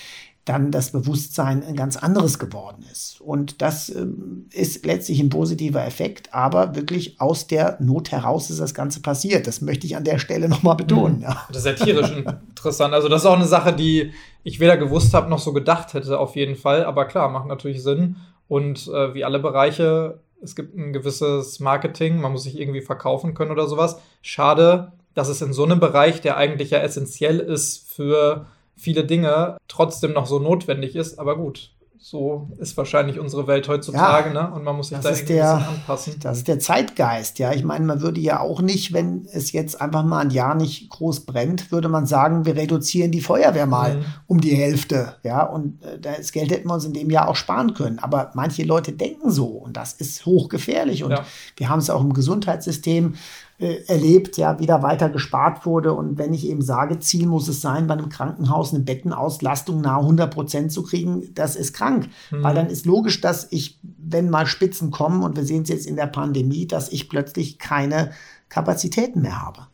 dann das Bewusstsein ein ganz anderes geworden ist. Und das ähm, ist letztlich ein positiver Effekt, aber wirklich aus der Not heraus ist das Ganze passiert. Das möchte ich an der Stelle nochmal betonen. Mhm. Ja. Das ist ja tierisch interessant. Also das ist auch eine Sache, die ich weder gewusst habe noch so gedacht hätte auf jeden Fall. Aber klar, macht natürlich Sinn. Und äh, wie alle Bereiche, es gibt ein gewisses Marketing, man muss sich irgendwie verkaufen können oder sowas. Schade, dass es in so einem Bereich, der eigentlich ja essentiell ist für viele Dinge trotzdem noch so notwendig ist. Aber gut, so ist wahrscheinlich unsere Welt heutzutage, ja, ne? Und man muss sich da irgendwie der, ein bisschen anpassen. Das ist der Zeitgeist, ja. Ich meine, man würde ja auch nicht, wenn es jetzt einfach mal ein Jahr nicht groß brennt, würde man sagen, wir reduzieren die Feuerwehr mal mhm. um die Hälfte, ja. Und äh, das Geld hätten wir uns in dem Jahr auch sparen können. Aber manche Leute denken so und das ist hochgefährlich. Und ja. wir haben es auch im Gesundheitssystem äh, erlebt, ja, wieder weiter gespart wurde. Und wenn ich eben sage, Ziel muss es sein, bei einem Krankenhaus eine Bettenauslastung nahe 100 Prozent zu kriegen, das ist krank. Mhm. Weil dann ist logisch, dass ich, wenn mal Spitzen kommen, und wir sehen es jetzt in der Pandemie, dass ich plötzlich keine Kapazitäten mehr habe.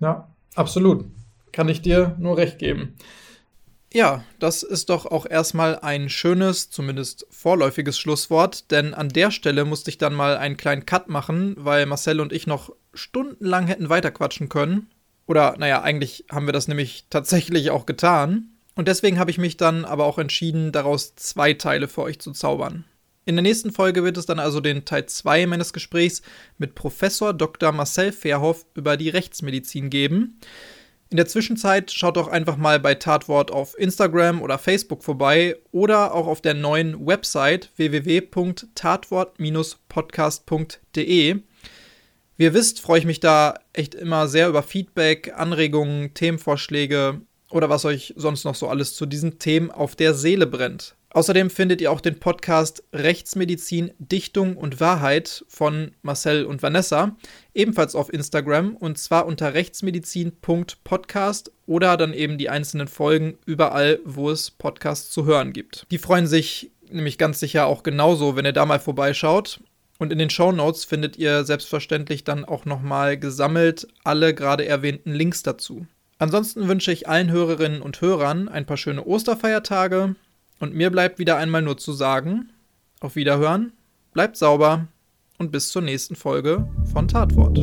Ja, absolut. Kann ich dir nur recht geben. Ja, das ist doch auch erstmal ein schönes, zumindest vorläufiges Schlusswort, denn an der Stelle musste ich dann mal einen kleinen Cut machen, weil Marcel und ich noch stundenlang hätten weiterquatschen können. Oder, naja, eigentlich haben wir das nämlich tatsächlich auch getan. Und deswegen habe ich mich dann aber auch entschieden, daraus zwei Teile für euch zu zaubern. In der nächsten Folge wird es dann also den Teil 2 meines Gesprächs mit Professor Dr. Marcel Verhoff über die Rechtsmedizin geben. In der Zwischenzeit schaut doch einfach mal bei Tatwort auf Instagram oder Facebook vorbei oder auch auf der neuen Website www.tatwort-podcast.de. Wie ihr wisst, freue ich mich da echt immer sehr über Feedback, Anregungen, Themenvorschläge oder was euch sonst noch so alles zu diesen Themen auf der Seele brennt. Außerdem findet ihr auch den Podcast Rechtsmedizin, Dichtung und Wahrheit von Marcel und Vanessa, ebenfalls auf Instagram und zwar unter rechtsmedizin.podcast oder dann eben die einzelnen Folgen überall, wo es Podcasts zu hören gibt. Die freuen sich nämlich ganz sicher auch genauso, wenn ihr da mal vorbeischaut. Und in den Show Notes findet ihr selbstverständlich dann auch nochmal gesammelt alle gerade erwähnten Links dazu. Ansonsten wünsche ich allen Hörerinnen und Hörern ein paar schöne Osterfeiertage, und mir bleibt wieder einmal nur zu sagen, auf Wiederhören, bleibt sauber und bis zur nächsten Folge von Tatwort.